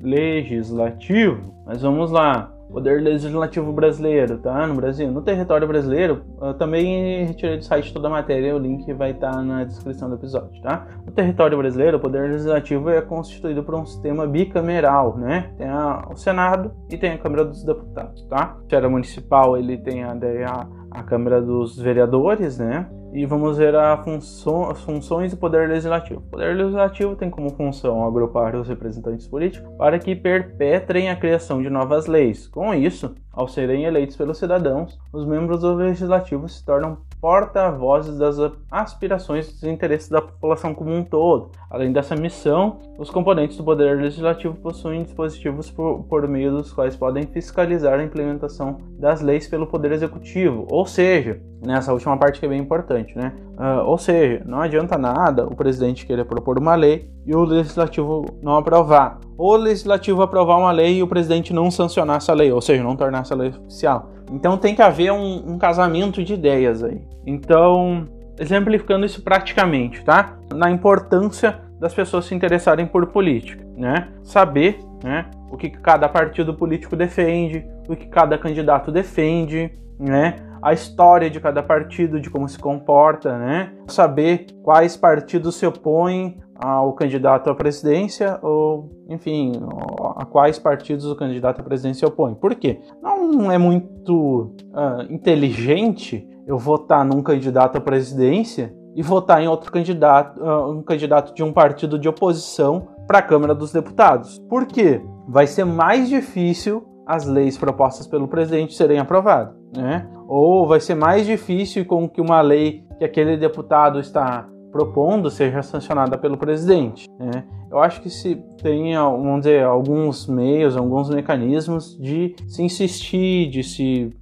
legislativo, mas vamos lá. Poder Legislativo Brasileiro, tá? No Brasil, no território brasileiro, eu também retirei do site toda a matéria, o link vai estar tá na descrição do episódio, tá? No território brasileiro, o Poder Legislativo é constituído por um sistema bicameral, né? Tem a, o Senado e tem a Câmara dos Deputados, tá? Era municipal, ele tem a, a, a Câmara dos Vereadores, né? E vamos ver função, as funções do Poder Legislativo. O Poder Legislativo tem como função agrupar os representantes políticos para que perpetrem a criação de novas leis. Com isso, ao serem eleitos pelos cidadãos, os membros do Legislativo se tornam porta-vozes das aspirações e dos interesses da população como um todo. Além dessa missão, os componentes do Poder Legislativo possuem dispositivos por, por, meio dos quais podem fiscalizar a implementação das leis pelo Poder Executivo. Ou seja, nessa última parte que é bem importante, né? Uh, ou seja, não adianta nada o presidente querer propor uma lei e o legislativo não aprovar. Ou o legislativo aprovar uma lei e o presidente não sancionar essa lei, ou seja, não tornar essa lei oficial. Então tem que haver um, um casamento de ideias aí. Então, exemplificando isso praticamente, tá? Na importância das pessoas se interessarem por política, né? Saber, né, o que cada partido político defende, o que cada candidato defende, né? A história de cada partido, de como se comporta, né? Saber quais partidos se opõem ao candidato à presidência ou, enfim, a quais partidos o candidato à presidência opõe. Por quê? Não é muito uh, inteligente eu votar num candidato à presidência e votar em outro candidato, uh, um candidato de um partido de oposição para a Câmara dos Deputados. Por quê? Vai ser mais difícil as leis propostas pelo presidente serem aprovadas, né? Ou vai ser mais difícil com que uma lei que aquele deputado está propondo seja sancionada pelo presidente. Né? Eu acho que se tem, vamos dizer, alguns meios, alguns mecanismos de se insistir, de se,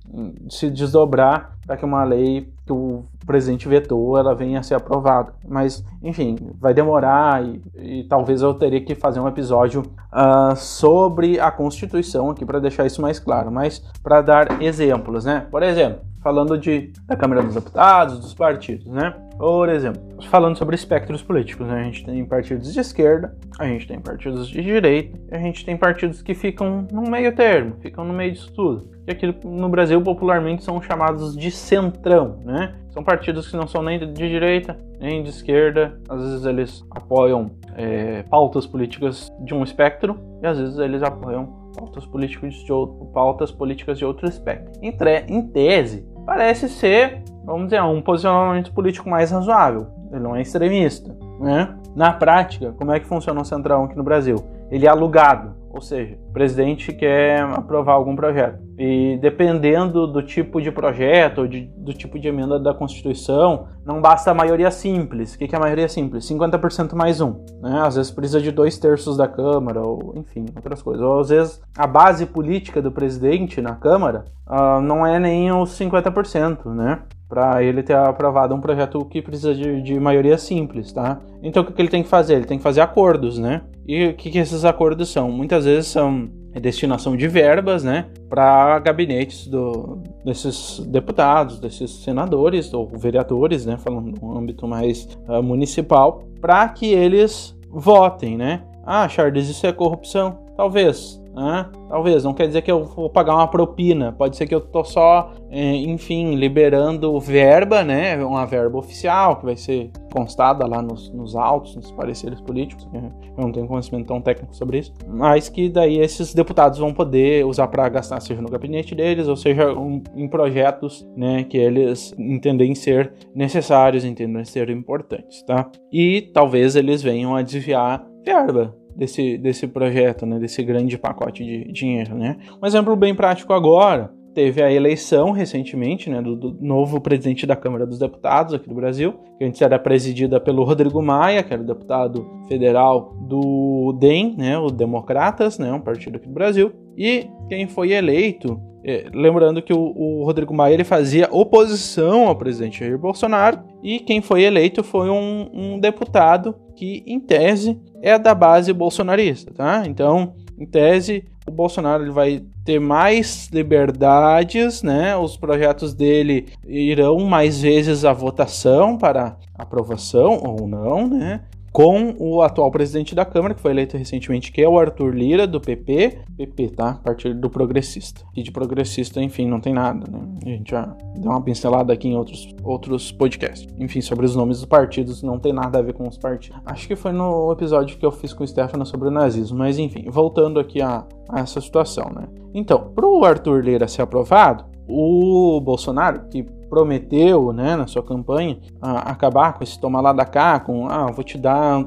de se desdobrar para que uma lei que o presidente vetou ela venha a ser aprovada. Mas, enfim, vai demorar e, e talvez eu teria que fazer um episódio uh, sobre a Constituição aqui para deixar isso mais claro. Mas para dar exemplos, né? Por exemplo, falando de, da Câmara dos Deputados, dos partidos, né? Por exemplo, falando sobre espectros políticos, né? a gente tem partidos de esquerda, a gente tem partidos de direita, a gente tem partidos que ficam no meio termo, ficam no meio disso tudo. E aqui no Brasil, popularmente, são chamados de centrão, né? São partidos que não são nem de direita, nem de esquerda, às vezes eles apoiam é, pautas políticas de um espectro, e às vezes eles apoiam pautas políticas de outro, pautas políticas de outro espectro. Em, em tese, parece ser, vamos dizer, um posicionamento político mais razoável. Ele não é extremista, né? Na prática, como é que funciona o Centrão aqui no Brasil? Ele é alugado, ou seja, o presidente quer aprovar algum projeto. E dependendo do tipo de projeto de, do tipo de emenda da Constituição, não basta a maioria simples. O que é a maioria simples? 50% mais um. Né? Às vezes precisa de dois terços da Câmara, ou enfim, outras coisas. Ou às vezes a base política do presidente na Câmara uh, não é nem os 50%, né? para ele ter aprovado um projeto que precisa de, de, maioria simples, tá? Então o que ele tem que fazer? Ele tem que fazer acordos, né? E o que, que esses acordos são? Muitas vezes são destinação de verbas, né, para gabinetes do, desses deputados, desses senadores ou vereadores, né, falando no âmbito mais uh, municipal, para que eles votem, né? Ah, Charles, isso é corrupção? Talvez. Né? Talvez, não quer dizer que eu vou pagar uma propina, pode ser que eu tô só, é, enfim, liberando verba, né? Uma verba oficial que vai ser constada lá nos, nos autos, nos pareceres políticos. Né? Eu não tenho conhecimento tão técnico sobre isso, mas que daí esses deputados vão poder usar para gastar, seja no gabinete deles, ou seja um, em projetos, né, que eles entendem ser necessários, entendem ser importantes, tá? E talvez eles venham a desviar verba desse, desse projeto, né, desse grande pacote de dinheiro. Né? Um exemplo bem prático agora, teve a eleição recentemente né, do, do, novo presidente da Câmara dos Deputados aqui do Brasil, que antes era presidida pelo Rodrigo Maia, que era o deputado federal do DEM, né, o Democratas, né, um partido aqui do Brasil, e quem foi eleito é, lembrando que o, o, Rodrigo Maia ele fazia oposição ao presidente Jair Bolsonaro e quem foi eleito foi um, um deputado que, em tese, é da base bolsonarista, tá? Então, em tese, o Bolsonaro ele vai ter mais liberdades, né? Os projetos dele irão mais vezes à votação para aprovação ou não, né? Com o atual presidente da Câmara, que foi eleito recentemente, que é o Arthur Lira, do PP. PP, tá? Partido do Progressista. E de progressista, enfim, não tem nada, né? A gente já deu uma pincelada aqui em outros, outros podcasts. Enfim, sobre os nomes dos partidos, não tem nada a ver com os partidos. Acho que foi no episódio que eu fiz com o Stefano sobre o nazismo, mas enfim, voltando aqui a, a essa situação, né? Então, para o Arthur Lira ser aprovado, o Bolsonaro, que prometeu, né, na sua campanha, acabar com esse tomar lá da cá, com, ah, vou te dar,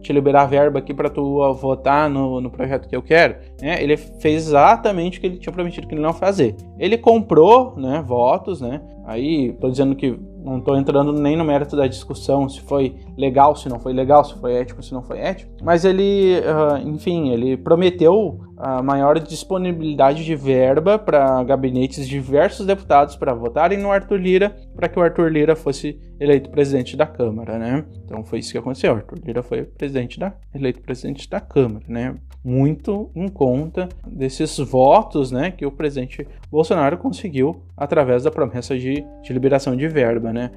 te liberar verba aqui para tu votar no, no projeto que eu quero, né, ele fez exatamente o que ele tinha prometido que ele não fazer. Ele comprou, né, votos, né, aí tô dizendo que não estou entrando nem no mérito da discussão se foi legal, se não foi legal, se foi ético, se não foi ético. Mas ele, uh, enfim, ele prometeu a maior disponibilidade de verba para gabinetes de diversos deputados para votarem no Arthur Lira, para que o Arthur Lira fosse eleito presidente da Câmara, né? Então foi isso que aconteceu. Arthur Lira foi presidente da, eleito presidente da Câmara, né? Muito em conta desses votos, né, que o presidente Bolsonaro conseguiu através da promessa de, de liberação de verba, né,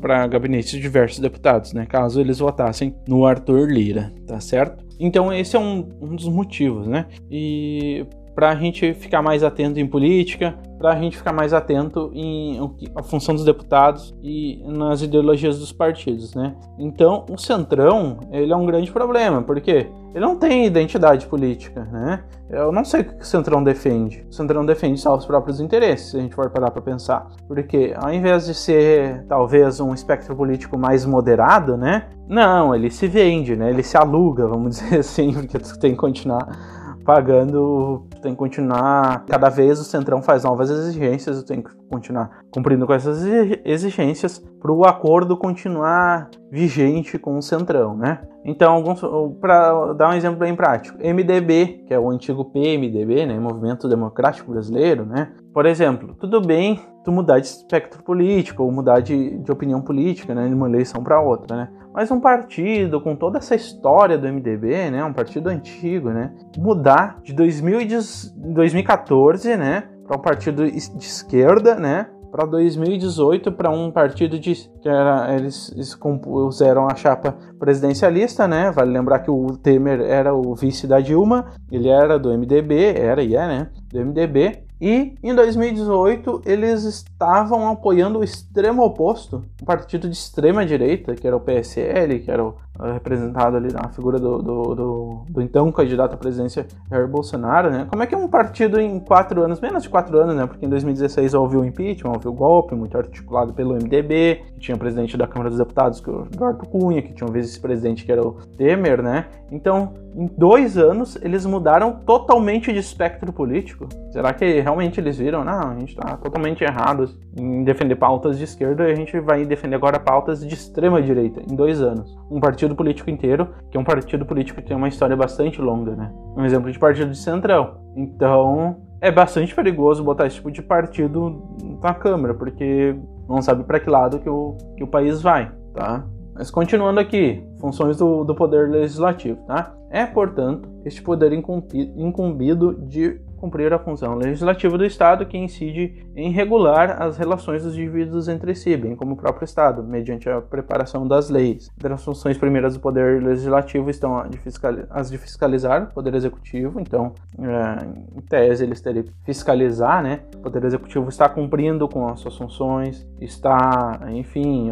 para gabinetes de diversos deputados, né, caso eles votassem no Arthur Lira, tá certo? Então esse é um, um dos motivos, né? E para a gente ficar mais atento em política, para a gente ficar mais atento em a função dos deputados e nas ideologias dos partidos, né? Então, o Centrão, ele é um grande problema, porque ele não tem identidade política, né? Eu não sei o que o Centrão defende. O Centrão defende só os próprios interesses, se a gente for parar para pensar. Porque ao invés de ser talvez um espectro político mais moderado, né? Não, ele se vende, né? Ele se aluga, vamos dizer assim, porque tem que continuar pagando, tem que continuar. Cada vez o Centrão faz novas exigências, tem que continuar cumprindo com essas exigências para o acordo continuar vigente com o Centrão, né? Então, para dar um exemplo bem prático, MDB, que é o antigo PMDB, né, Movimento Democrático Brasileiro, né? Por exemplo, tudo bem tu mudar de espectro político ou mudar de, de opinião política, né, de uma eleição para outra, né? Mas um partido com toda essa história do MDB, né, um partido antigo, né, mudar de 2014, né, para um partido de esquerda, né, para 2018 para um partido de que era eles, eles compuseram a chapa presidencialista, né? Vale lembrar que o Temer era o vice da Dilma, ele era do MDB, era e é, né? Do MDB e em 2018 eles estavam apoiando o extremo oposto, um partido de extrema direita, que era o PSL, que era o, representado ali na figura do, do, do, do, então candidato à presidência Jair Bolsonaro, né? Como é que um partido em quatro anos, menos de quatro anos, né? Porque em 2016 houve o impeachment, houve o golpe, muito articulado pelo MDB, que tinha o presidente da Câmara dos Deputados, que era o Eduardo Cunha, que tinha um vice-presidente que era o Temer, né? Então, em dois anos, eles mudaram totalmente de espectro político. Será que realmente eles viram? Não, a gente está totalmente errado em defender pautas de esquerda e a gente vai defender agora pautas de extrema direita em dois anos. Um partido político inteiro, que é um partido político que tem uma história bastante longa, né? Um exemplo de partido de centrão. Então, é bastante perigoso botar esse tipo de partido na Câmara, porque não sabe para que lado que o, que o país vai, tá? Mas continuando aqui, funções do, do poder legislativo, tá? É, portanto, este poder incumbido de cumprir a função legislativa do Estado que incide em regular as relações dos indivíduos entre si, bem como o próprio Estado, mediante a preparação das leis. Entre as funções primeiras do Poder Legislativo estão as de fiscalizar o Poder Executivo, então, é, em tese, eles teriam que fiscalizar, né? O Poder Executivo está cumprindo com as suas funções, está, enfim,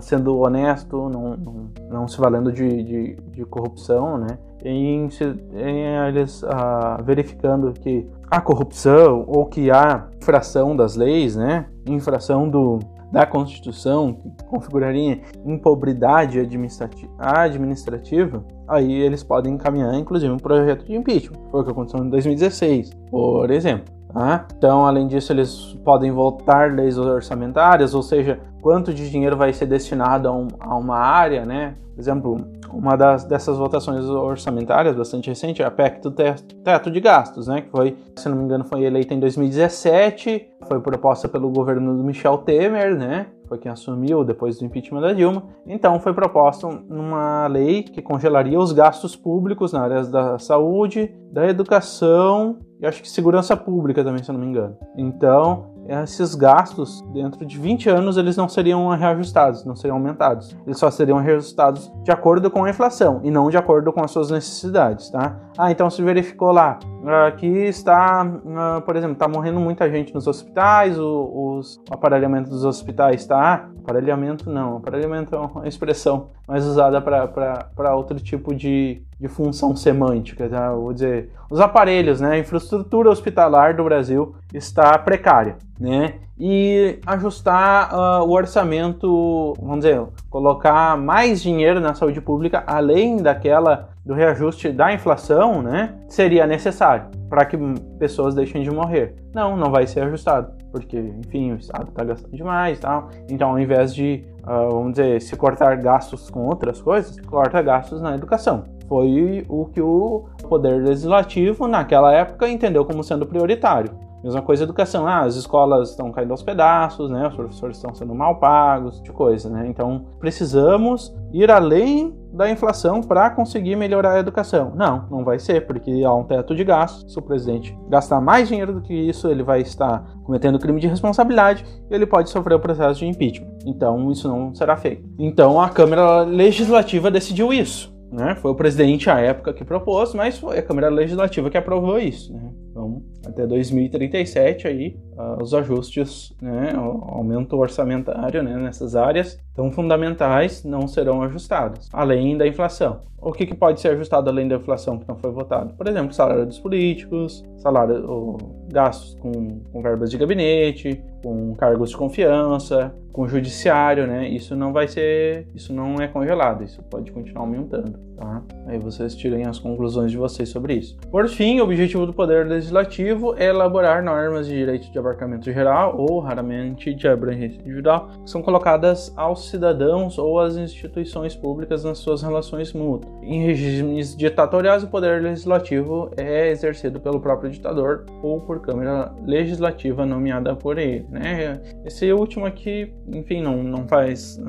sendo honesto, não, não, não se valendo de, de, de corrupção, né? Em, em eles ah, verificando que há corrupção ou que há infração das leis, né? Infração do, da Constituição, que configuraria impobridade administrativa, aí eles podem encaminhar, inclusive, um projeto de impeachment. Foi o que aconteceu em 2016, por exemplo. Tá? Então, além disso, eles podem voltar leis orçamentárias, ou seja, quanto de dinheiro vai ser destinado a, um, a uma área, né? Por exemplo, uma das, dessas votações orçamentárias bastante recente é a PEC do teto de gastos, né? Que foi, se não me engano, foi eleita em 2017, foi proposta pelo governo do Michel Temer, né? foi quem assumiu depois do impeachment da Dilma. Então foi proposta uma lei que congelaria os gastos públicos na área da saúde, da educação e acho que segurança pública também, se não me engano. Então, esses gastos, dentro de 20 anos, eles não seriam reajustados, não seriam aumentados. Eles só seriam reajustados de acordo com a inflação e não de acordo com as suas necessidades, tá? Ah, então se verificou lá, aqui está, ah, por exemplo, está morrendo muita gente nos hospitais, o, os, o aparelhamento dos hospitais está... Aparelhamento não, aparelhamento é uma expressão mais usada para outro tipo de, de função semântica, tá? Vou dizer, os aparelhos, né? A infraestrutura hospitalar do Brasil está precária, né? E ajustar uh, o orçamento, vamos dizer, colocar mais dinheiro na saúde pública além daquela do reajuste da inflação, né? Seria necessário para que pessoas deixem de morrer. Não, não vai ser ajustado, porque, enfim, o Estado está gastando demais e tal. Então, ao invés de, uh, vamos dizer, se cortar gastos com outras coisas, corta gastos na educação. Foi o que o Poder Legislativo, naquela época, entendeu como sendo prioritário. Mesma coisa educação, ah, as escolas estão caindo aos pedaços, né? Os professores estão sendo mal pagos, de coisa, né? Então precisamos ir além da inflação para conseguir melhorar a educação. Não, não vai ser, porque há um teto de gastos. Se o presidente gastar mais dinheiro do que isso, ele vai estar cometendo crime de responsabilidade e ele pode sofrer o processo de impeachment. Então isso não será feito. Então a Câmara Legislativa decidiu isso. Né? Foi o presidente à época que propôs, mas foi a Câmara Legislativa que aprovou isso. Né? Então, até 2037 aí, uh, os ajustes, né, o aumento orçamentário né, nessas áreas tão fundamentais não serão ajustados, além da inflação. O que, que, pode ser ajustado além da inflação que não foi votado? Por exemplo, salário dos políticos, salário, ou gastos com, com verbas de gabinete, com cargos de confiança, com judiciário, né? Isso não vai ser, isso não é congelado, isso pode continuar aumentando, tá? Aí vocês tirem as conclusões de vocês sobre isso. Por fim, o objetivo do Poder Legislativo é elaborar normas de direito de abarcamento geral ou, raramente, de abrangência individual, que são colocadas aos cidadãos ou às instituições públicas nas suas relações mútuas. Em regimes ditatoriais, o Poder Legislativo é exercido pelo próprio ditador ou por Câmara Legislativa nomeada por ele, né? Esse último aqui, enfim, não, não faz...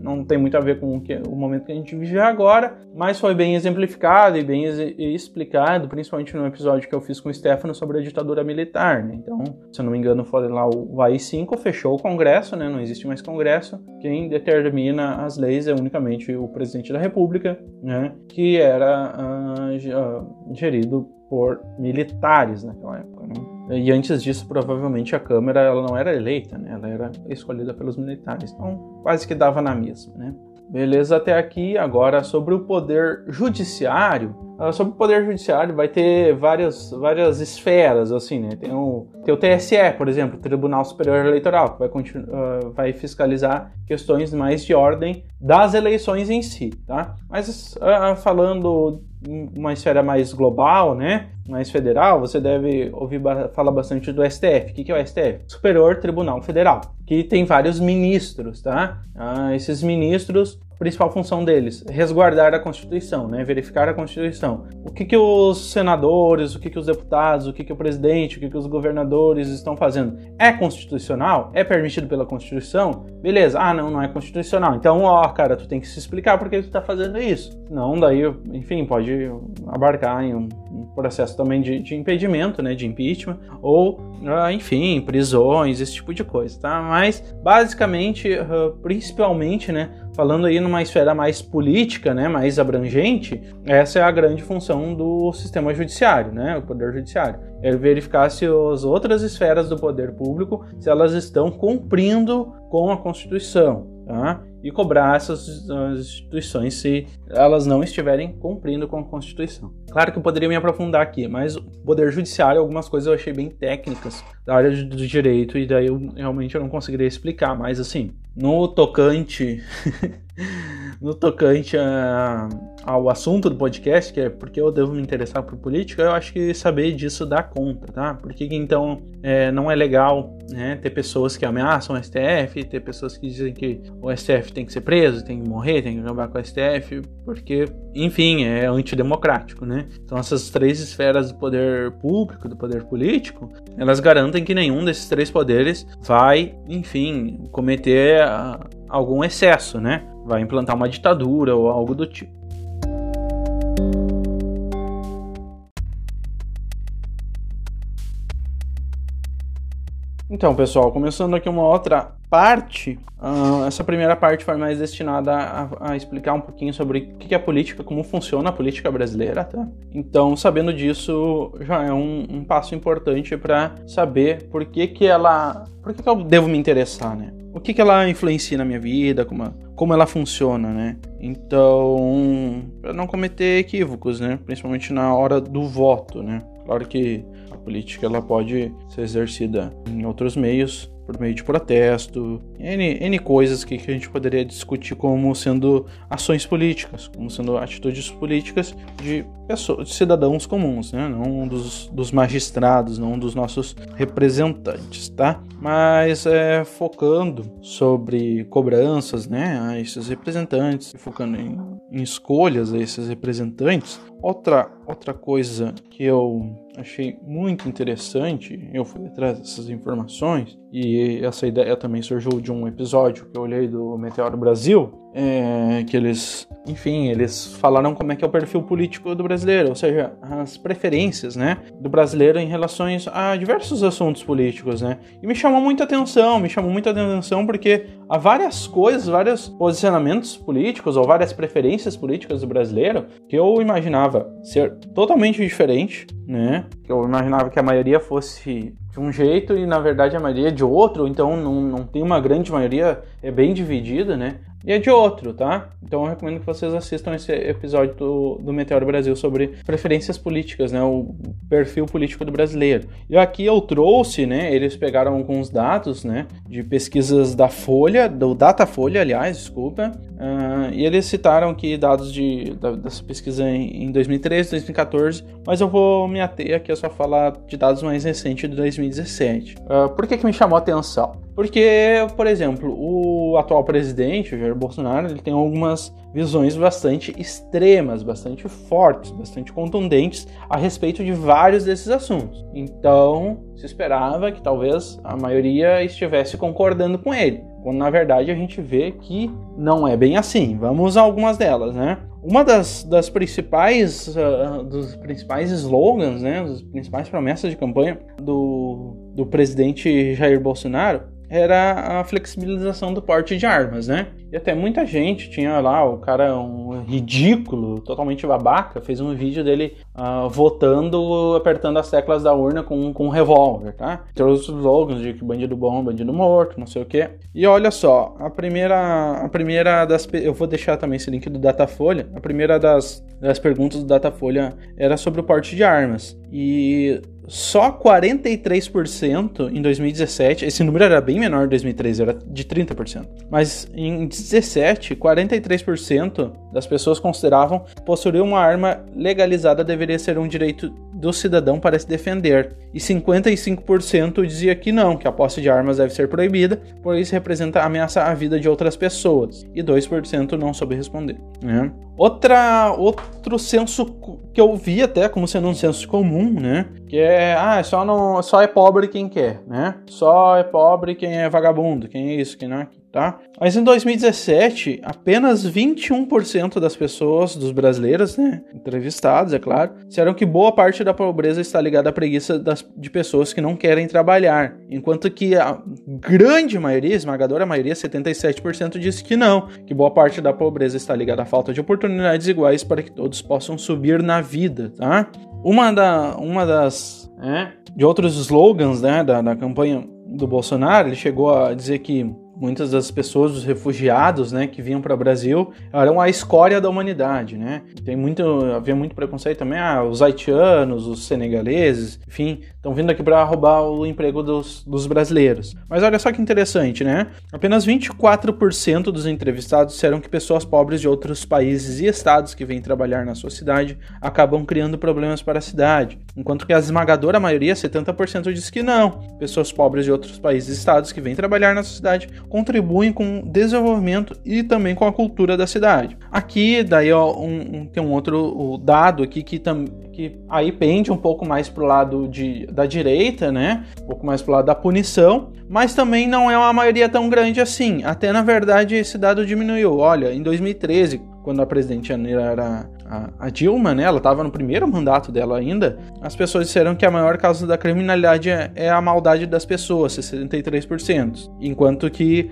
não tem muito a ver com o, que, o momento que a gente vive agora, mas foi bem exemplificado e bem explicado, principalmente no episódio que eu fiz com o Stefano sobre a ditadura militar. Né? Então, se eu não me engano, foi lá o AI-5 fechou o Congresso, né? não existe mais Congresso. Quem determina as leis é unicamente o presidente da República, né? que era uh, gerido por militares naquela época. E antes disso, provavelmente a Câmara ela não era eleita, né? ela era escolhida pelos militares. Então, quase que dava na mesma. Né? Beleza até aqui. Agora sobre o poder judiciário. Uh, sobre o poder judiciário vai ter várias, várias esferas, assim, né? Tem o, tem o TSE, por exemplo, Tribunal Superior Eleitoral, que vai, uh, vai fiscalizar questões mais de ordem das eleições em si, tá? Mas uh, falando uma esfera mais global, né, mais federal, você deve ouvir falar bastante do STF. O que, que é o STF? Superior Tribunal Federal, que tem vários ministros, tá? Ah, esses ministros principal função deles, resguardar a Constituição, né? verificar a Constituição. O que, que os senadores, o que, que os deputados, o que, que o presidente, o que, que os governadores estão fazendo? É constitucional? É permitido pela Constituição? Beleza, ah, não, não é constitucional. Então, ó, cara, tu tem que se explicar por que tu tá fazendo isso. Não, daí, enfim, pode abarcar em um processo também de, de, impedimento, né, de impeachment, ou, ah, enfim, prisões, esse tipo de coisa, tá? Mas, basicamente, uh, principalmente, né, falando aí numa esfera mais política, né, mais abrangente, essa é a grande função do sistema judiciário, né, o poder judiciário. É verificar se as outras esferas do poder público, se elas estão cumprindo com a Constituição, tá? e cobrar essas instituições se elas não estiverem cumprindo com a Constituição. Claro que eu poderia me aprofundar aqui, mas o Poder Judiciário, algumas coisas eu achei bem técnicas da área do direito e daí eu realmente eu não conseguiria explicar, mas assim, no tocante no tocante a, ao assunto do podcast, que é porque eu devo me interessar por política, eu acho que saber disso dá conta, tá? Porque então é, não é legal né, ter pessoas que ameaçam o STF, ter pessoas que dizem que o STF tem que ser preso, tem que morrer, tem que acabar com o STF, porque, enfim, é antidemocrático, né? Então essas três esferas do poder público, do poder político, elas garantem que nenhum desses três poderes vai, enfim, cometer uh, algum excesso, né? Vai implantar uma ditadura ou algo do tipo. Então, pessoal, começando aqui uma outra parte, uh, essa primeira parte foi mais destinada a, a, explicar um pouquinho sobre o que é política, como funciona a política brasileira, tá? Então, sabendo disso, já é um, um passo importante para saber por que que ela, por que que eu devo me interessar, né? O que que ela influencia na minha vida, como, como ela funciona, né? Então, para não cometer equívocos, né? Principalmente na hora do voto, né? Claro que política ela pode ser exercida em outros meios, por meio de protesto, N, N coisas que, que a gente poderia discutir como sendo ações políticas, como sendo atitudes políticas de pessoas, de cidadãos comuns, né? não dos, dos magistrados, não dos nossos representantes, tá? Mas é, focando sobre cobranças né, a esses representantes, focando em, em escolhas a esses representantes, outra, outra coisa que eu achei muito interessante, eu fui atrás dessas informações, e essa ideia também surgiu de um episódio que eu olhei do Meteoro Brasil, é, que eles, enfim, eles falaram como é que é o perfil político do brasileiro, ou seja, as preferências, né, do brasileiro em relação a diversos assuntos políticos, né, e me chamou muita atenção, me chamou muita atenção porque há várias coisas, vários posicionamentos políticos ou várias preferências políticas do brasileiro que eu imaginava ser totalmente diferente, né, eu imaginava que a maioria fosse de um jeito e na verdade a maioria de outro, então não, não tem uma grande maioria, é bem dividida, né? E é de outro, tá? Então eu recomendo que vocês assistam esse episódio do, do Meteoro Brasil sobre preferências políticas, né? O perfil político do brasileiro. E aqui eu trouxe, né? Eles pegaram alguns dados, né? De pesquisas da Folha, do Datafolha, aliás, desculpa. Uh, e eles citaram aqui dados de, da, dessa pesquisa em, em 2013, 2014, mas eu vou me ater aqui a só falar de dados mais recentes de 2017. Uh, por que que me chamou a atenção? Porque, por exemplo, o atual presidente, o Jair Bolsonaro, ele tem algumas visões bastante extremas, bastante fortes, bastante contundentes a respeito de vários desses assuntos. Então, se esperava que talvez a maioria estivesse concordando com ele, quando na verdade a gente vê que não é bem assim. Vamos a algumas delas, né? Uma das, das principais uh, dos principais slogans, né, das principais promessas de campanha do, do presidente Jair Bolsonaro era a flexibilização do porte de armas, né? E até muita gente tinha lá, o cara um ridículo, totalmente babaca, fez um vídeo dele uh, votando, apertando as teclas da urna com, com um revólver, tá? Trouxe os slogans de que bandido bom, bandido morto, não sei o quê. E olha só, a primeira, a primeira das... Eu vou deixar também esse link do Datafolha. A primeira das, das perguntas do Datafolha era sobre o porte de armas. E só 43% em 2017, esse número era bem menor em 2013, era de 30%. Mas em 2017, 43% das pessoas consideravam possuir uma arma legalizada deveria ser um direito do cidadão para se defender. E 55% dizia que não, que a posse de armas deve ser proibida, pois representa ameaça à vida de outras pessoas. E 2% não soube responder. Né? Outra, outro senso que eu vi até como sendo um senso comum, né? Que é, ah, só, não, só é pobre quem quer, né? Só é pobre quem é vagabundo, quem é isso, quem não é tá? Mas em 2017, apenas 21% das pessoas, dos brasileiros, né, entrevistados, é claro, disseram que boa parte da pobreza está ligada à preguiça das, de pessoas que não querem trabalhar, enquanto que a grande maioria, esmagadora maioria, 77% disse que não, que boa parte da pobreza está ligada à falta de oportunidades iguais para que todos possam subir na vida, tá? Uma, da, uma das é, de outros slogans né, da, da campanha do Bolsonaro, ele chegou a dizer que muitas das pessoas, os refugiados, né, que vinham para o Brasil, eram a escória da humanidade, né? Tem muito, havia muito preconceito também, ah, os haitianos, os senegaleses, enfim. Estão vindo aqui para roubar o emprego dos, dos brasileiros. Mas olha só que interessante, né? Apenas 24% dos entrevistados disseram que pessoas pobres de outros países e estados que vêm trabalhar na sua cidade acabam criando problemas para a cidade, enquanto que a esmagadora maioria, 70%, diz que não. Pessoas pobres de outros países e estados que vêm trabalhar na sua cidade contribuem com o desenvolvimento e também com a cultura da cidade. Aqui, daí, ó, um, um, tem um outro dado aqui que, tam, que aí pende um pouco mais pro lado de, da direita, né? Um pouco mais pro lado da punição, mas também não é uma maioria tão grande assim. Até na verdade esse dado diminuiu. Olha, em 2013, quando a presidente era a, a Dilma, né, ela estava no primeiro mandato dela ainda, as pessoas disseram que a maior causa da criminalidade é, é a maldade das pessoas, 63%, enquanto que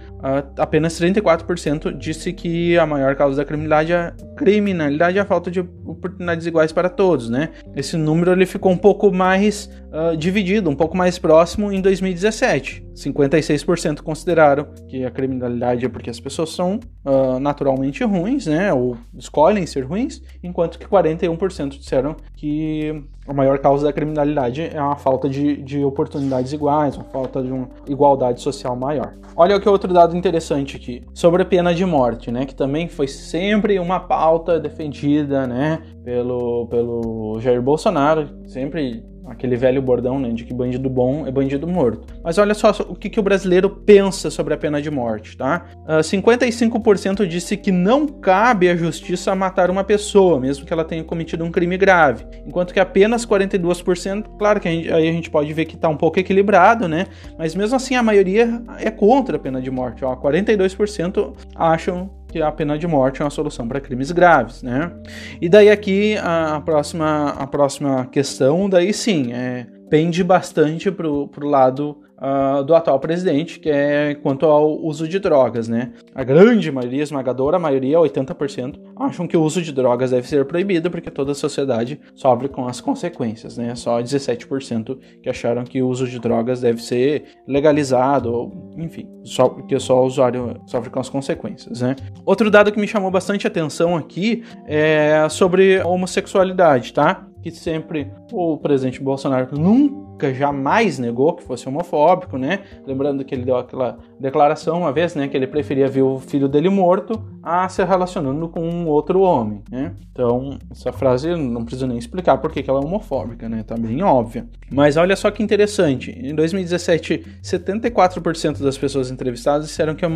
apenas 34% disse que a maior causa da criminalidade é, criminalidade é a falta de oportunidades iguais para todos, né? Esse número ele ficou um pouco mais uh, dividido, um pouco mais próximo em 2017. 56% consideraram que a criminalidade é porque as pessoas são uh, naturalmente ruins, né? Ou escolhem ser ruins, enquanto que 41% disseram que a maior causa da criminalidade é a falta de, de oportunidades iguais, uma falta de uma igualdade social maior. Olha que outro dado interessante aqui, sobre a pena de morte, né, que também foi sempre uma pauta defendida, né, pelo, pelo Jair Bolsonaro, sempre aquele velho bordão, né, de que bandido bom é bandido morto. Mas olha só o que, que o brasileiro pensa sobre a pena de morte, tá? Uh, ah, 55% disse que não cabe à justiça matar uma pessoa, mesmo que ela tenha cometido um crime grave, enquanto que apenas 42%, claro que a gente, aí a gente pode ver que está um pouco equilibrado, né? Mas mesmo assim a maioria é contra a pena de morte, ó, 42% acham que a pena de morte é uma solução para crimes graves, né? E daí aqui a, a, próxima, a próxima questão, daí sim, é, pende bastante pro, pro lado uh, do atual presidente, que é quanto ao uso de drogas, né? A grande maioria, esmagadora maioria, 80%, acham que o uso de drogas deve ser proibido porque toda a sociedade sofre com as consequências, né? Só 17% que acharam que o uso de drogas deve ser legalizado, ou, enfim, só, que só o usuário sofre com as consequências, né? Outro dado que me chamou bastante atenção aqui é sobre a homossexualidade, tá? Que sempre o presidente Bolsonaro nunca jamais negou que fosse homofóbico, né? Lembrando que ele deu aquela declaração uma vez, né, que ele preferia ver o filho dele morto a se relacionando com um outro homem, né? Então, essa frase não preciso nem explicar porque que ela é homofóbica, né? Tá bem óbvia. Mas olha só que interessante. Em 2017, 74% das pessoas entrevistadas disseram que a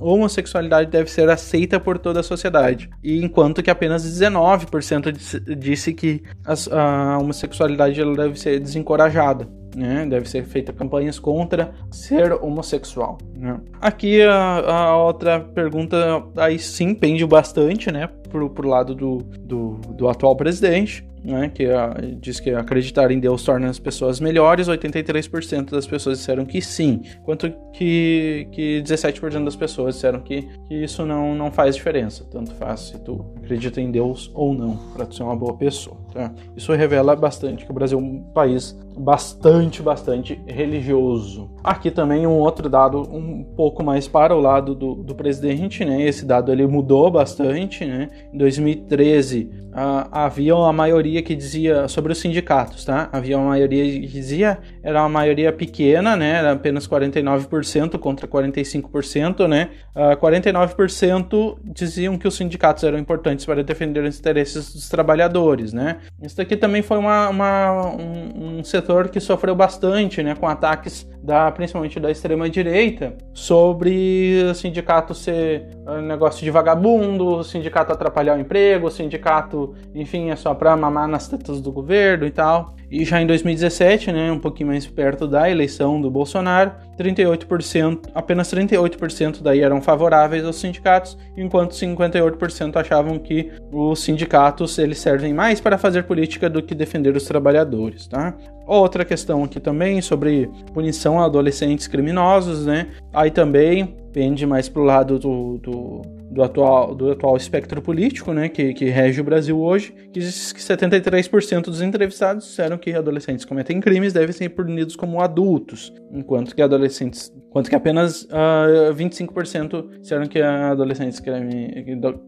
homossexualidade deve ser aceita por toda a sociedade, e enquanto que apenas 19% disse que a homossexualidade deve ser desencorajada né? Deve ser feita campanhas contra ser homossexual. Né? Aqui a, a, outra pergunta aí sim pende bastante, né? Pro, pro lado do, do, do atual presidente né, que a, diz que acreditar em Deus torna as pessoas melhores, 83% das pessoas disseram que sim, enquanto que, que 17% das pessoas disseram que, que isso não, não faz diferença, tanto faz se tu acredita em Deus ou não, para tu ser uma boa pessoa. Tá? Isso revela bastante que o Brasil é um país bastante, bastante religioso. Aqui também um outro dado um pouco mais para o lado do, do presidente, né? Esse dado ele mudou bastante, né? Em 2013 uh, havia uma maioria que dizia sobre os sindicatos, tá? Havia uma maioria que dizia era uma maioria pequena, né? Era apenas 49% contra 45%, né? Uh, ah, 49% diziam que os sindicatos eram importantes para defender os interesses dos trabalhadores, né? Isso daqui também foi uma, uma um, um, setor que sofreu bastante, né? Com ataques da, principalmente da extrema direita, sobre o sindicato ser um negócio de vagabundo, o sindicato atrapalhar o emprego, o sindicato, enfim, é só para mamar nas tetas do governo e tal. E já em 2017, né, um pouquinho mais perto da eleição do Bolsonaro, 38%, apenas 38% daí eram favoráveis aos sindicatos, enquanto 58% achavam que os sindicatos eles servem mais para fazer política do que defender os trabalhadores, tá? Outra questão aqui também sobre punição a adolescentes criminosos, né? Aí também pende mais pro lado do, do, do, atual, do atual espectro político, né, que, que rege o Brasil hoje, que diz que 73% dos entrevistados disseram que adolescentes cometem crimes devem ser punidos como adultos, enquanto que adolescentes, enquanto que apenas uh, ah, 25% disseram que adolescentes que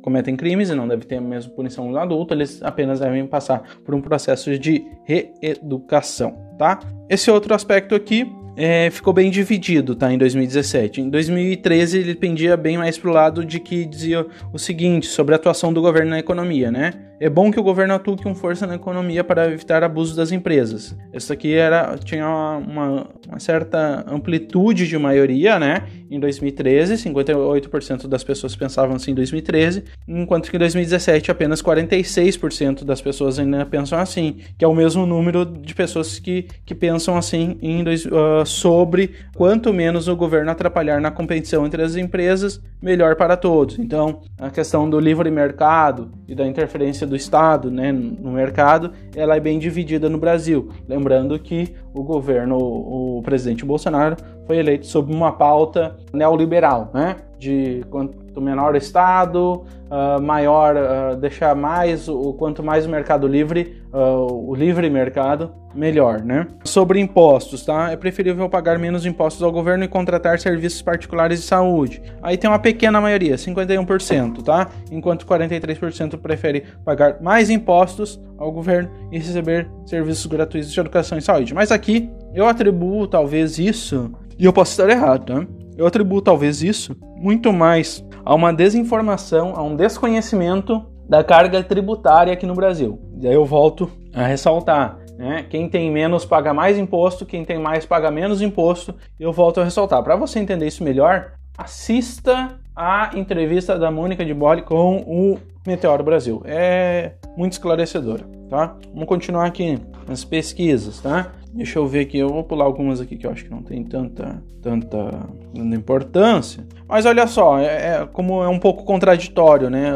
cometem crimes e não devem ter a mesma punição do adulto, eles apenas devem passar por um processo de reeducação. tá? Esse outro aspecto aqui é, ficou bem dividido, tá? Em 2017. Em 2013 ele pendia bem mais pro lado de que dizia o seguinte sobre a atuação do governo na economia, né? É bom que o governo atue com força na economia para evitar abusos das empresas. Isso aqui era, tinha uma, uma certa amplitude de maioria, né? Em 2013, 58% das pessoas pensavam assim em 2013, enquanto que em 2017 apenas 46% das pessoas ainda pensam assim, que é o mesmo número de pessoas que, que pensam assim em dois, uh, sobre quanto menos o governo atrapalhar na competição entre as empresas, melhor para todos. Então, a questão do livre mercado e da interferência do Estado né, no mercado, ela é bem dividida no Brasil. Lembrando que o governo, o presidente Bolsonaro, foi eleito sob uma pauta neoliberal, né? De quanto menor o Estado, uh, maior, uh, deixar mais, o quanto mais o mercado livre, uh, o livre mercado, melhor, né? Sobre impostos, tá? É preferível pagar menos impostos ao governo e contratar serviços particulares de saúde. Aí tem uma pequena maioria, 51%, tá? Enquanto 43% prefere pagar mais impostos ao governo e receber serviços gratuitos de educação e saúde. Mas aqui eu atribuo talvez isso e eu posso estar errado, né? Eu atribuo talvez isso muito mais a uma desinformação, a um desconhecimento da carga tributária aqui no Brasil. E aí eu volto a ressaltar. Né? Quem tem menos paga mais imposto, quem tem mais paga menos imposto. Eu volto a ressaltar. Para você entender isso melhor, assista a entrevista da Mônica de Bolle com o Meteoro Brasil. É muito esclarecedora, tá? Vamos continuar aqui nas pesquisas, tá? Deixa eu ver aqui, eu vou pular algumas aqui que eu acho que não tem tanta, tanta, tanta importância. Mas olha só, é, é, como é um pouco contraditório, né?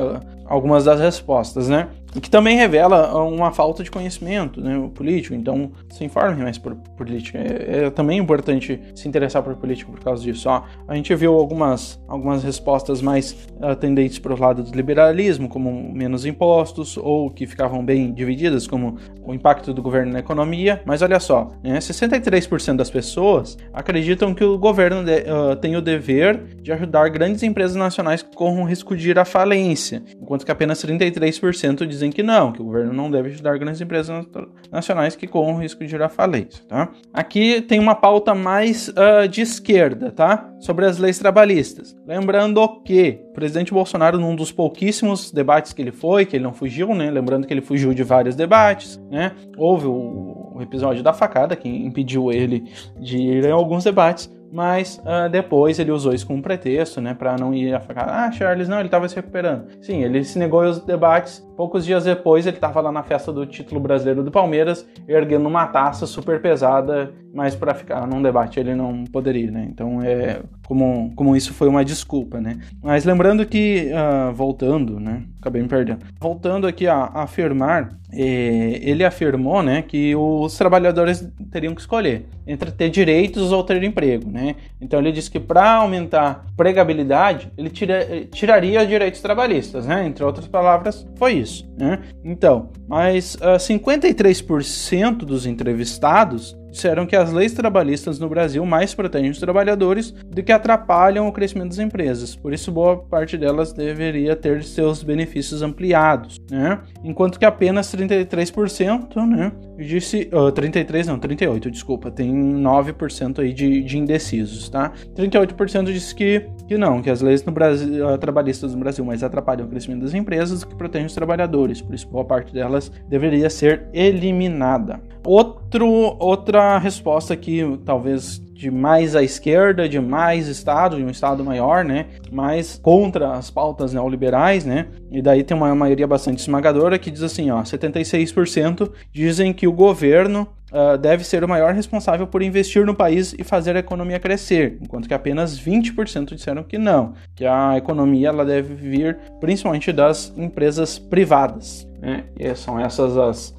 Algumas das respostas, né? E que também revela uma falta de conhecimento né, político. Então, se informe mais por política. É, é, também importante se interessar por política por causa disso. Ó, a gente viu algumas, algumas respostas mais uh, tendentes para o lado do liberalismo, como menos impostos, ou que ficavam bem divididas, como o impacto do governo na economia. Mas olha só, né, 63% das pessoas acreditam que o governo de, uh, tem o dever de ajudar grandes empresas nacionais que corram risco de ir à falência, enquanto que apenas 33% dizem dizem que não, que o governo não deve ajudar grandes empresas nacionais que corram o risco de à falência, tá? Aqui tem uma pauta mais uh, de esquerda, tá? Sobre as leis trabalhistas. Lembrando que o presidente Bolsonaro, num dos pouquíssimos debates que ele foi, que ele não fugiu, né? Lembrando que ele fugiu de vários debates, né? Houve o, episódio da facada que impediu ele de ir em alguns debates, mas uh, depois ele usou isso como pretexto, né, para não ir a falar, ah, Charles, não, ele estava se recuperando. Sim, ele se negou aos debates. Poucos dias depois, ele estava lá na festa do título brasileiro do Palmeiras, erguendo uma taça super pesada, mas para ficar num debate ele não poderia, né? Então é como, como isso foi uma desculpa, né? Mas lembrando que, uh, voltando, né? Acabei me perdendo. Voltando aqui a, a afirmar, eh, ele afirmou, né, que os trabalhadores teriam que escolher entre ter direitos ou ter emprego, né? Então ele disse que para aumentar pregabilidade, ele tira, tiraria direitos trabalhistas, né? Entre outras palavras, foi isso, né? Então, mas uh, ah, 53% dos entrevistados disseram que as leis trabalhistas no Brasil mais protegem os trabalhadores do que atrapalham o crescimento das empresas. Por isso, boa parte delas deveria ter seus benefícios ampliados, né? Enquanto que apenas 33%, né? Disse, uh, 33 não, 38, desculpa, tem 9% aí de, de indecisos, tá? 38% disse que, que não, que as leis no Brasil, uh, trabalhistas no Brasil mais atrapalham o crescimento das empresas do que protegem os trabalhadores. Por isso, boa parte delas deveria ser eliminada. Outro, outra resposta aqui, talvez de mais à esquerda, de mais Estado, de um Estado maior, né? Mais contra as pautas neoliberais, né? E daí tem uma maioria bastante esmagadora que diz assim, ó, 76% dizem que o governo Uh, deve ser o maior responsável por investir no país e fazer a economia crescer, enquanto que apenas 20% disseram que não, que a economia ela deve vir principalmente das empresas privadas. Né? E são essas as,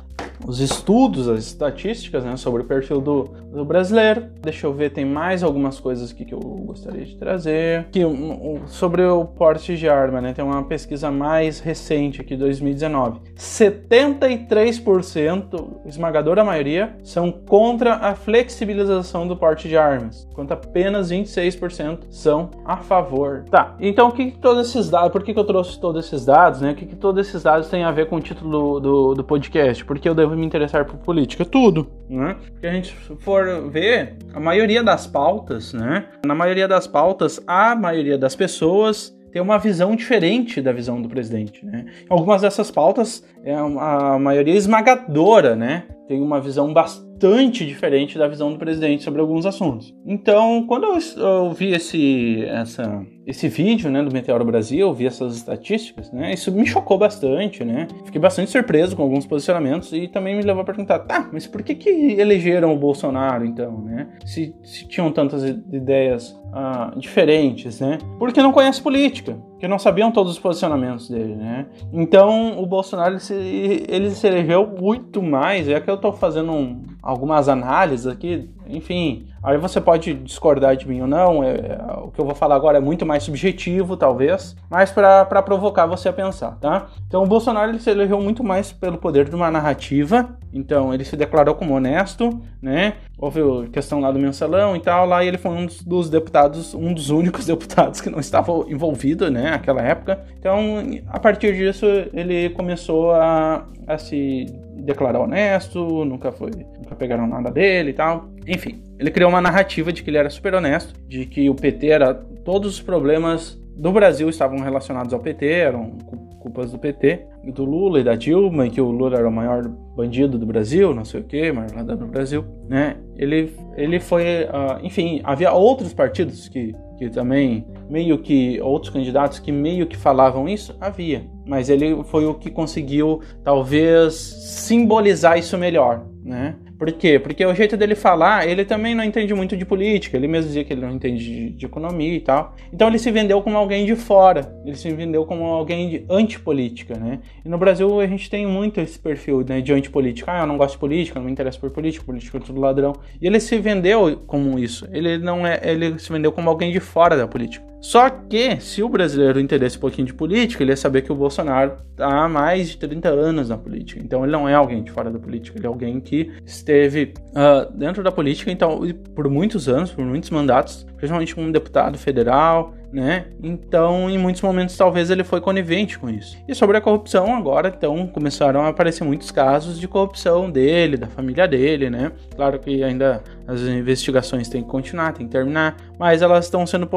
os estudos, as estatísticas né, sobre o perfil do, do brasileiro. Deixa eu ver, tem mais algumas coisas aqui que eu gostaria de trazer. Um, sobre o porte de arma, né? Tem uma pesquisa mais recente aqui, 2019. 73%, esmagadora maioria, são contra a flexibilização do porte de armas, enquanto apenas 26% são a favor. Tá, então o que, que todos esses dados, por que, que eu trouxe todos esses dados, né? O que, que todos esses dados têm a ver com o título do, do, do podcast? Porque eu devo me interessar por política? Tudo, né? Porque a gente for ver, a maioria das pautas, né? Na maioria das pautas, a maioria das pessoas tem uma visão diferente da visão do presidente, né? Algumas dessas pautas, é a maioria esmagadora, né? Tem uma visão bastante diferente da visão do presidente sobre alguns assuntos. Então, quando eu, eu vi esse, essa, esse vídeo né, do Meteoro Brasil, vi essas estatísticas, né, isso me chocou bastante, né? Fiquei bastante surpreso com alguns posicionamentos e também me levou a perguntar, tá, mas por que que elegeram o Bolsonaro então, né? Se, se tinham tantas ideias ah, diferentes, né? Porque não conhece política, porque não sabiam todos os posicionamentos dele, né? Então o Bolsonaro ele se, ele se elegeu muito mais, é que eu tô fazendo um, algumas análises aqui, enfim, Aí você pode discordar de mim ou não, é, o que eu vou falar agora é muito mais subjetivo, talvez, mas para provocar você a pensar, tá? Então o Bolsonaro ele se elegeu muito mais pelo poder de uma narrativa, então ele se declarou como honesto, né? Houve questão lá do mensalão e tal, lá e ele foi um dos deputados, um dos únicos deputados que não estava envolvido, né, naquela época. Então, a partir disso, ele começou a, a se declarar honesto, nunca foi, nunca pegaram nada dele e tal. Enfim, ele criou uma narrativa de que ele era super honesto, de que o PT era todos os problemas do Brasil estavam relacionados ao PT, eram culpas do PT, do Lula e da Dilma, e que o Lula era o maior bandido do Brasil, não sei o que, maior ladrão do Brasil, né? Ele, ele foi, uh, enfim, havia outros partidos que, que também, meio que, outros candidatos que meio que falavam isso, havia, mas ele foi o que conseguiu, talvez, simbolizar isso melhor, né? Por quê? Porque o jeito dele falar, ele também não entende muito de política, ele mesmo dizia que ele não entende de, de, economia e tal. Então ele se vendeu como alguém de fora, ele se vendeu como alguém de antipolítica, né? E no Brasil a gente tem muito esse perfil né, de antipolítica. Ah, eu não gosto de política, não me interesso por política, política é tudo ladrão. E ele se vendeu como isso. Ele não é, ele se vendeu como alguém de fora da política. Só que, se o brasileiro entendesse um pouquinho de política, ele ia saber que o Bolsonaro está há mais de 30 anos na política. Então, ele não é alguém de fora da política, ele é alguém que esteve uh, dentro da política então, por muitos anos, por muitos mandatos, principalmente como deputado federal, né? Então, em muitos momentos, talvez ele foi conivente com isso. E sobre a corrupção, agora, então, começaram a aparecer muitos casos de corrupção dele, da família dele, né? Claro que ainda as investigações têm que continuar, têm que terminar, mas elas estão sendo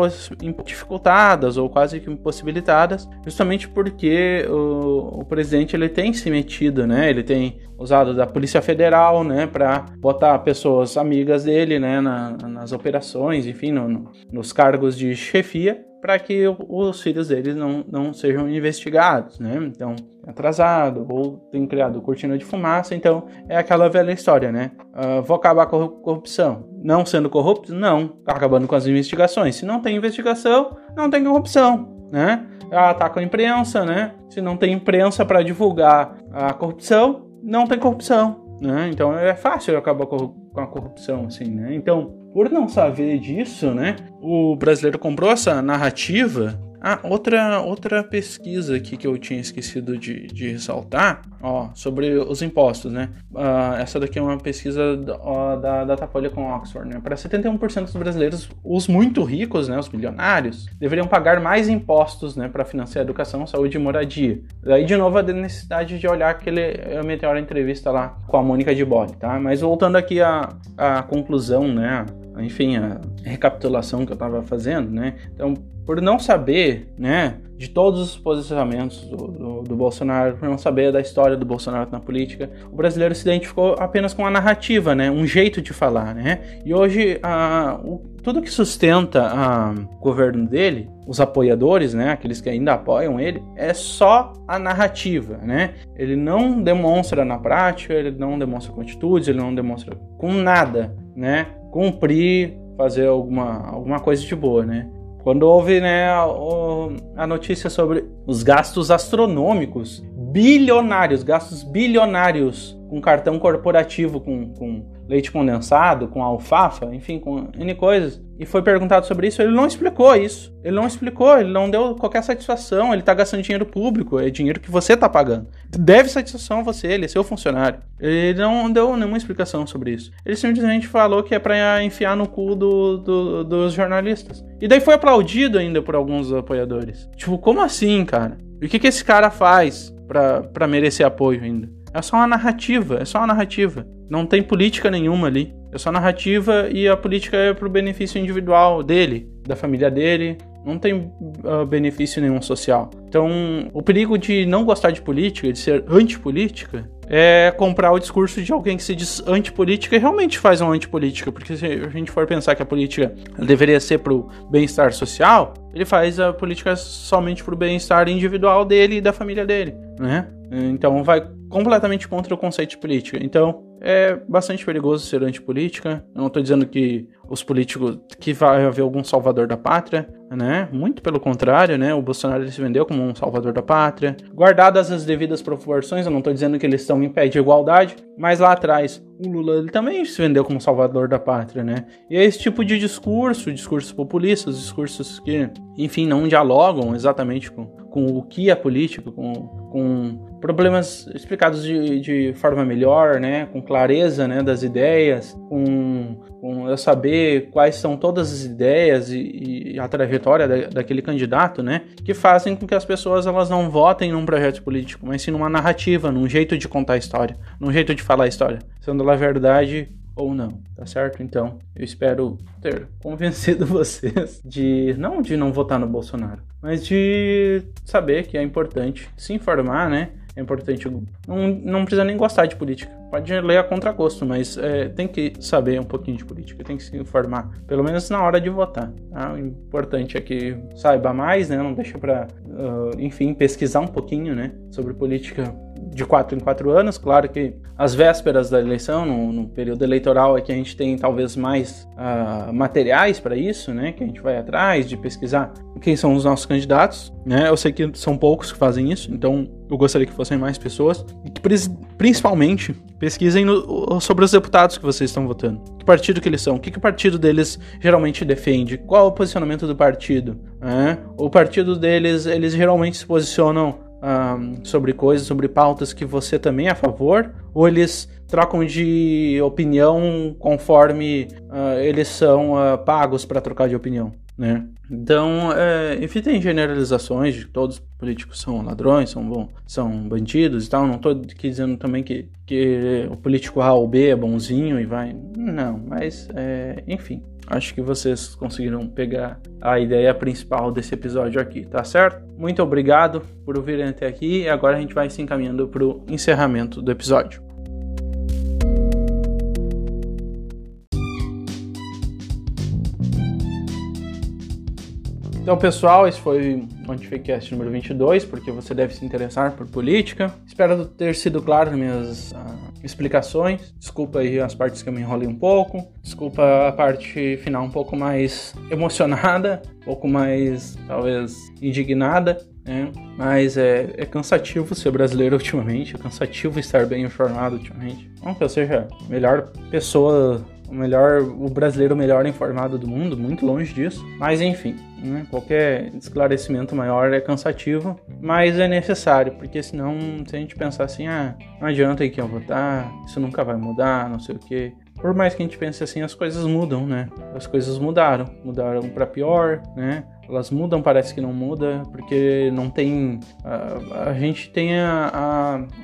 dificultadas ou quase que impossibilitadas, justamente porque o, o presidente ele tem se metido, né? Ele tem usado da Polícia Federal, né, para botar pessoas amigas dele, né, na, nas operações, enfim, no, no, nos cargos de chefia, para que os filhos deles não, não sejam investigados, né? Então, atrasado ou tem criado cortina de fumaça, então é aquela velha história, né? Uh, vou acabar com a corrupção. Não sendo corrupto? Não. Tá acabando com as investigações. Se não tem investigação, não tem corrupção, né? Ataca a imprensa, né? Se não tem imprensa para divulgar a corrupção, não tem corrupção, né? Então é fácil acabar com a corrupção, assim, né? Então, por não saber disso, né? O brasileiro comprou essa narrativa ah, outra, outra pesquisa aqui que eu tinha esquecido de, de ressaltar, ó, sobre os impostos, né? Uh, essa daqui é uma pesquisa ó, da Datafolha com Oxford, né? Para 71% dos brasileiros, os muito ricos, né, os milionários, deveriam pagar mais impostos, né, para financiar educação, saúde e moradia. Daí, de novo, a necessidade de olhar aquele a meteora entrevista lá com a Mônica de Bode, tá? Mas voltando aqui à, à conclusão, né? Enfim, a recapitulação que eu estava fazendo, né? Então, por não saber, né, de todos os posicionamentos do, do, do, Bolsonaro, por não saber da história do Bolsonaro na política, o brasileiro se identificou apenas com a narrativa, né, um jeito de falar, né, e hoje a, o, tudo que sustenta a, o governo dele, os apoiadores, né, aqueles que ainda apoiam ele, é só a narrativa, né, ele não demonstra na prática, ele não demonstra com atitudes, ele não demonstra com nada, né, cumprir, fazer alguma, alguma coisa de boa, né. Quando houve né, a, a notícia sobre os gastos astronômicos, bilionários, gastos bilionários com cartão corporativo, com, com leite condensado, com alfafa, enfim, com N coisas. E foi perguntado sobre isso, ele não explicou isso. Ele não explicou, ele não deu qualquer satisfação, ele tá gastando dinheiro público, é dinheiro que você tá pagando. Deve satisfação a você, ele é seu funcionário. Ele não deu nenhuma explicação sobre isso. Ele simplesmente falou que é pra enfiar no cu do, do, dos jornalistas. E daí foi aplaudido ainda por alguns apoiadores. Tipo, como assim, cara? E o que, que esse cara faz pra merecer apoio ainda? É só uma narrativa, é só uma narrativa. Não tem política nenhuma ali. É só narrativa e a política é pro benefício individual dele, da família dele. Não tem uh, benefício nenhum social. Então, o perigo de não gostar de política, de ser antipolítica, é comprar o discurso de alguém que se diz antipolítica e realmente faz uma antipolítica. Porque se a gente for pensar que a política deveria ser pro bem-estar social, ele faz a política somente pro bem-estar individual dele e da família dele, né? Então vai completamente contra o conceito de política. Então, é bastante perigoso ser antipolítica. Eu não estou dizendo que os políticos que vai haver algum salvador da pátria, né? Muito pelo contrário, né? O Bolsonaro se vendeu como um salvador da pátria. Guardadas as devidas proporções, eu não estou dizendo que eles estão em pé de igualdade, mas lá atrás o Lula ele também se vendeu como salvador da pátria, né? E é esse tipo de discurso, discursos populistas, discursos que, enfim, não dialogam exatamente com, com o que é política, com, com problemas explicados de, de forma melhor, né? Com clareza, né? Das ideias, com, com eu saber quais são todas as ideias e, e a trajetória da, daquele candidato, né? Que fazem com que as pessoas elas não votem num projeto político, mas sim numa narrativa, num jeito de contar a história, num jeito de falar a história, sendo ela verdade ou não, tá certo? Então, eu espero ter convencido vocês de não de não votar no Bolsonaro, mas de saber que é importante se informar, né? É importante. Não, não precisa nem gostar de política. Pode ler a contragosto, mas é, tem que saber um pouquinho de política, tem que se informar, pelo menos na hora de votar. Tá? O importante é que saiba mais, né? Não deixa para, uh, enfim, pesquisar um pouquinho, né? Sobre política de quatro em quatro anos. Claro que as vésperas da eleição, no, no período eleitoral, é que a gente tem talvez mais uh, materiais para isso, né? Que a gente vai atrás de pesquisar quem são os nossos candidatos, né? Eu sei que são poucos que fazem isso, então eu gostaria que fossem mais pessoas e que principalmente pesquisem no, sobre os deputados que vocês estão votando. Que partido que eles são? O que, que o partido deles geralmente defende? Qual é o posicionamento do partido? O partido deles, eles geralmente se posicionam um, sobre coisas, sobre pautas que você também é a favor, ou eles trocam de opinião conforme uh, eles são uh, pagos para trocar de opinião, né? Então, é, evitem generalizações de que todos os políticos são ladrões, são, bom, são bandidos e tal. Não estou dizendo também que, que o político A ou B é bonzinho e vai. Não, mas, é, enfim, Acho que vocês conseguiram pegar a ideia principal desse episódio aqui, tá certo? Muito obrigado por ouvirem até aqui e agora a gente vai se encaminhando para o encerramento do episódio. Então, pessoal, esse foi o Antifakecast número 22, porque você deve se interessar por política. Espero ter sido claro nas minhas uh, explicações. Desculpa aí as partes que eu me enrolei um pouco. Desculpa a parte final um pouco mais emocionada, um pouco mais, talvez, indignada. Né? Mas é, é cansativo ser brasileiro ultimamente, é cansativo estar bem informado ultimamente. Não que eu seja a melhor pessoa o melhor, o brasileiro melhor informado do mundo, muito longe disso. Mas enfim, né? qualquer esclarecimento maior é cansativo, mas é necessário, porque senão, se a gente pensar assim, ah, não adianta aí que eu votar, isso nunca vai mudar, não sei o que. Por mais que a gente pense assim, as coisas mudam, né? As coisas mudaram, mudaram para pior, né? Elas mudam, parece que não muda, porque não tem. A, a gente tem a,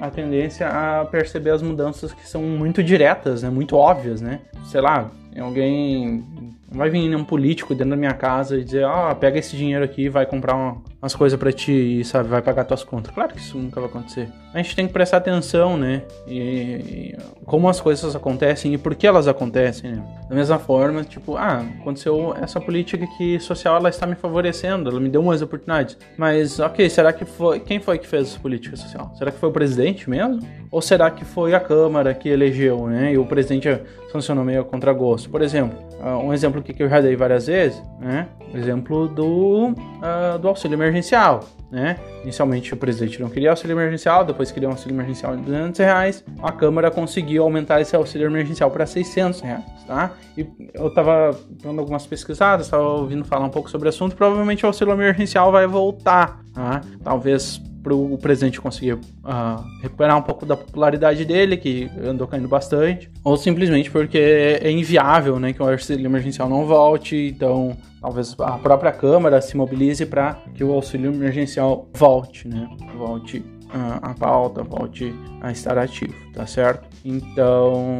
a, a, tendência a perceber as mudanças que são muito diretas, né? Muito óbvias, né? Sei lá, alguém vai vir um político dentro da minha casa e dizer, ó, oh, pega esse dinheiro aqui e vai comprar uma, umas coisas para ti e, sabe, vai pagar tuas contas. Claro que isso nunca vai acontecer. A gente tem que prestar atenção, né? E, e como as coisas acontecem e por que elas acontecem, né? Da mesma forma, tipo, ah, aconteceu essa política que social, ela está me favorecendo, ela me deu umas oportunidades. Mas, ok, será que foi... Quem foi que fez essa política social? Será que foi o presidente mesmo? Ou será que foi a Câmara que elegeu, né? E o presidente sancionou meio contra gosto? Por exemplo, um exemplo que eu já dei várias vezes, né? Exemplo do, uh, do auxílio emergencial. né? Inicialmente o presidente não queria auxílio emergencial, depois queria um auxílio emergencial de 200 reais. A Câmara conseguiu aumentar esse auxílio emergencial para 600 reais, tá? E eu estava dando algumas pesquisadas, estava ouvindo falar um pouco sobre o assunto. Provavelmente o auxílio emergencial vai voltar, tá? Talvez para o presidente conseguir uh, recuperar um pouco da popularidade dele, que andou caindo bastante, ou simplesmente porque é inviável né, que o auxílio emergencial não volte, então talvez a própria Câmara se mobilize para que o auxílio emergencial volte, né? Volte uh, a pauta, volte a estar ativo, tá certo? Então,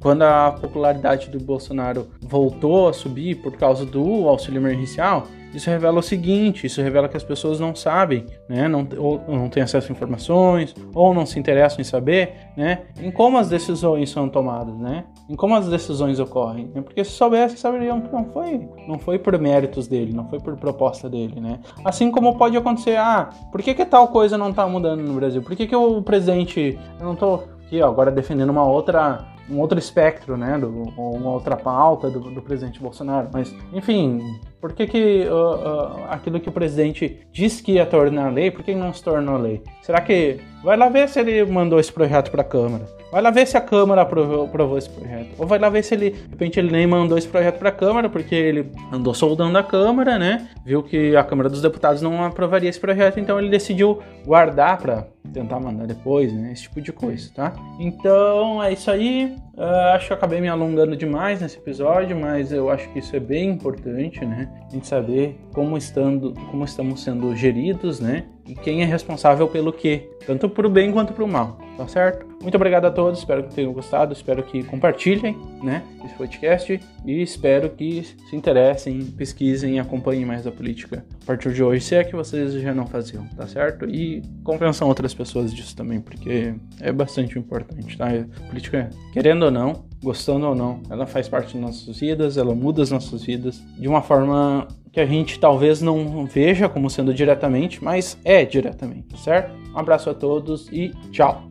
quando a popularidade do Bolsonaro voltou a subir por causa do auxílio emergencial, isso revela o seguinte: isso revela que as pessoas não sabem, né? Não, ou não têm acesso a informações, ou não se interessam em saber, né? Em como as decisões são tomadas, né? Em como as decisões ocorrem. Né? Porque se soubessem, saberiam que não foi, não foi por méritos dele, não foi por proposta dele, né? Assim como pode acontecer, ah, por que, que tal coisa não tá mudando no Brasil? Por que, que o presidente. Eu não tô aqui, agora defendendo uma outra um outro espectro, né, do, uma outra pauta do, do presidente Bolsonaro. Mas, enfim, por que, que uh, uh, aquilo que o presidente disse que ia tornar lei, por que não se tornou lei? Será que. Vai lá ver se ele mandou esse projeto para a Câmara. Vai lá ver se a Câmara aprovou, aprovou, esse projeto. Ou vai lá ver se ele, de repente, ele nem mandou esse projeto para a Câmara, porque ele andou soldando a Câmara, né? Viu que a Câmara dos Deputados não aprovaria esse projeto, então ele decidiu guardar para tentar mandar depois, né? Esse tipo de coisa, tá? Então é isso aí. Uh, acho que eu acabei me alongando demais nesse episódio, mas eu acho que isso é bem importante, né? A gente saber como, estando, como estamos sendo geridos, né? E quem é responsável pelo quê, tanto para o bem quanto para o mal, tá certo? Muito obrigado a todos, espero que tenham gostado, espero que compartilhem, né, esse podcast e espero que se interessem, pesquisem e acompanhem mais a política a partir de hoje, se é que vocês já não faziam, tá certo? E convençam outras pessoas disso também, porque é bastante importante, tá? A política, querendo ou não, gostando ou não, ela faz parte de nossas vidas, ela muda as nossas vidas de uma forma que a gente talvez não veja como sendo diretamente, mas é diretamente, certo? Um abraço a todos e tchau!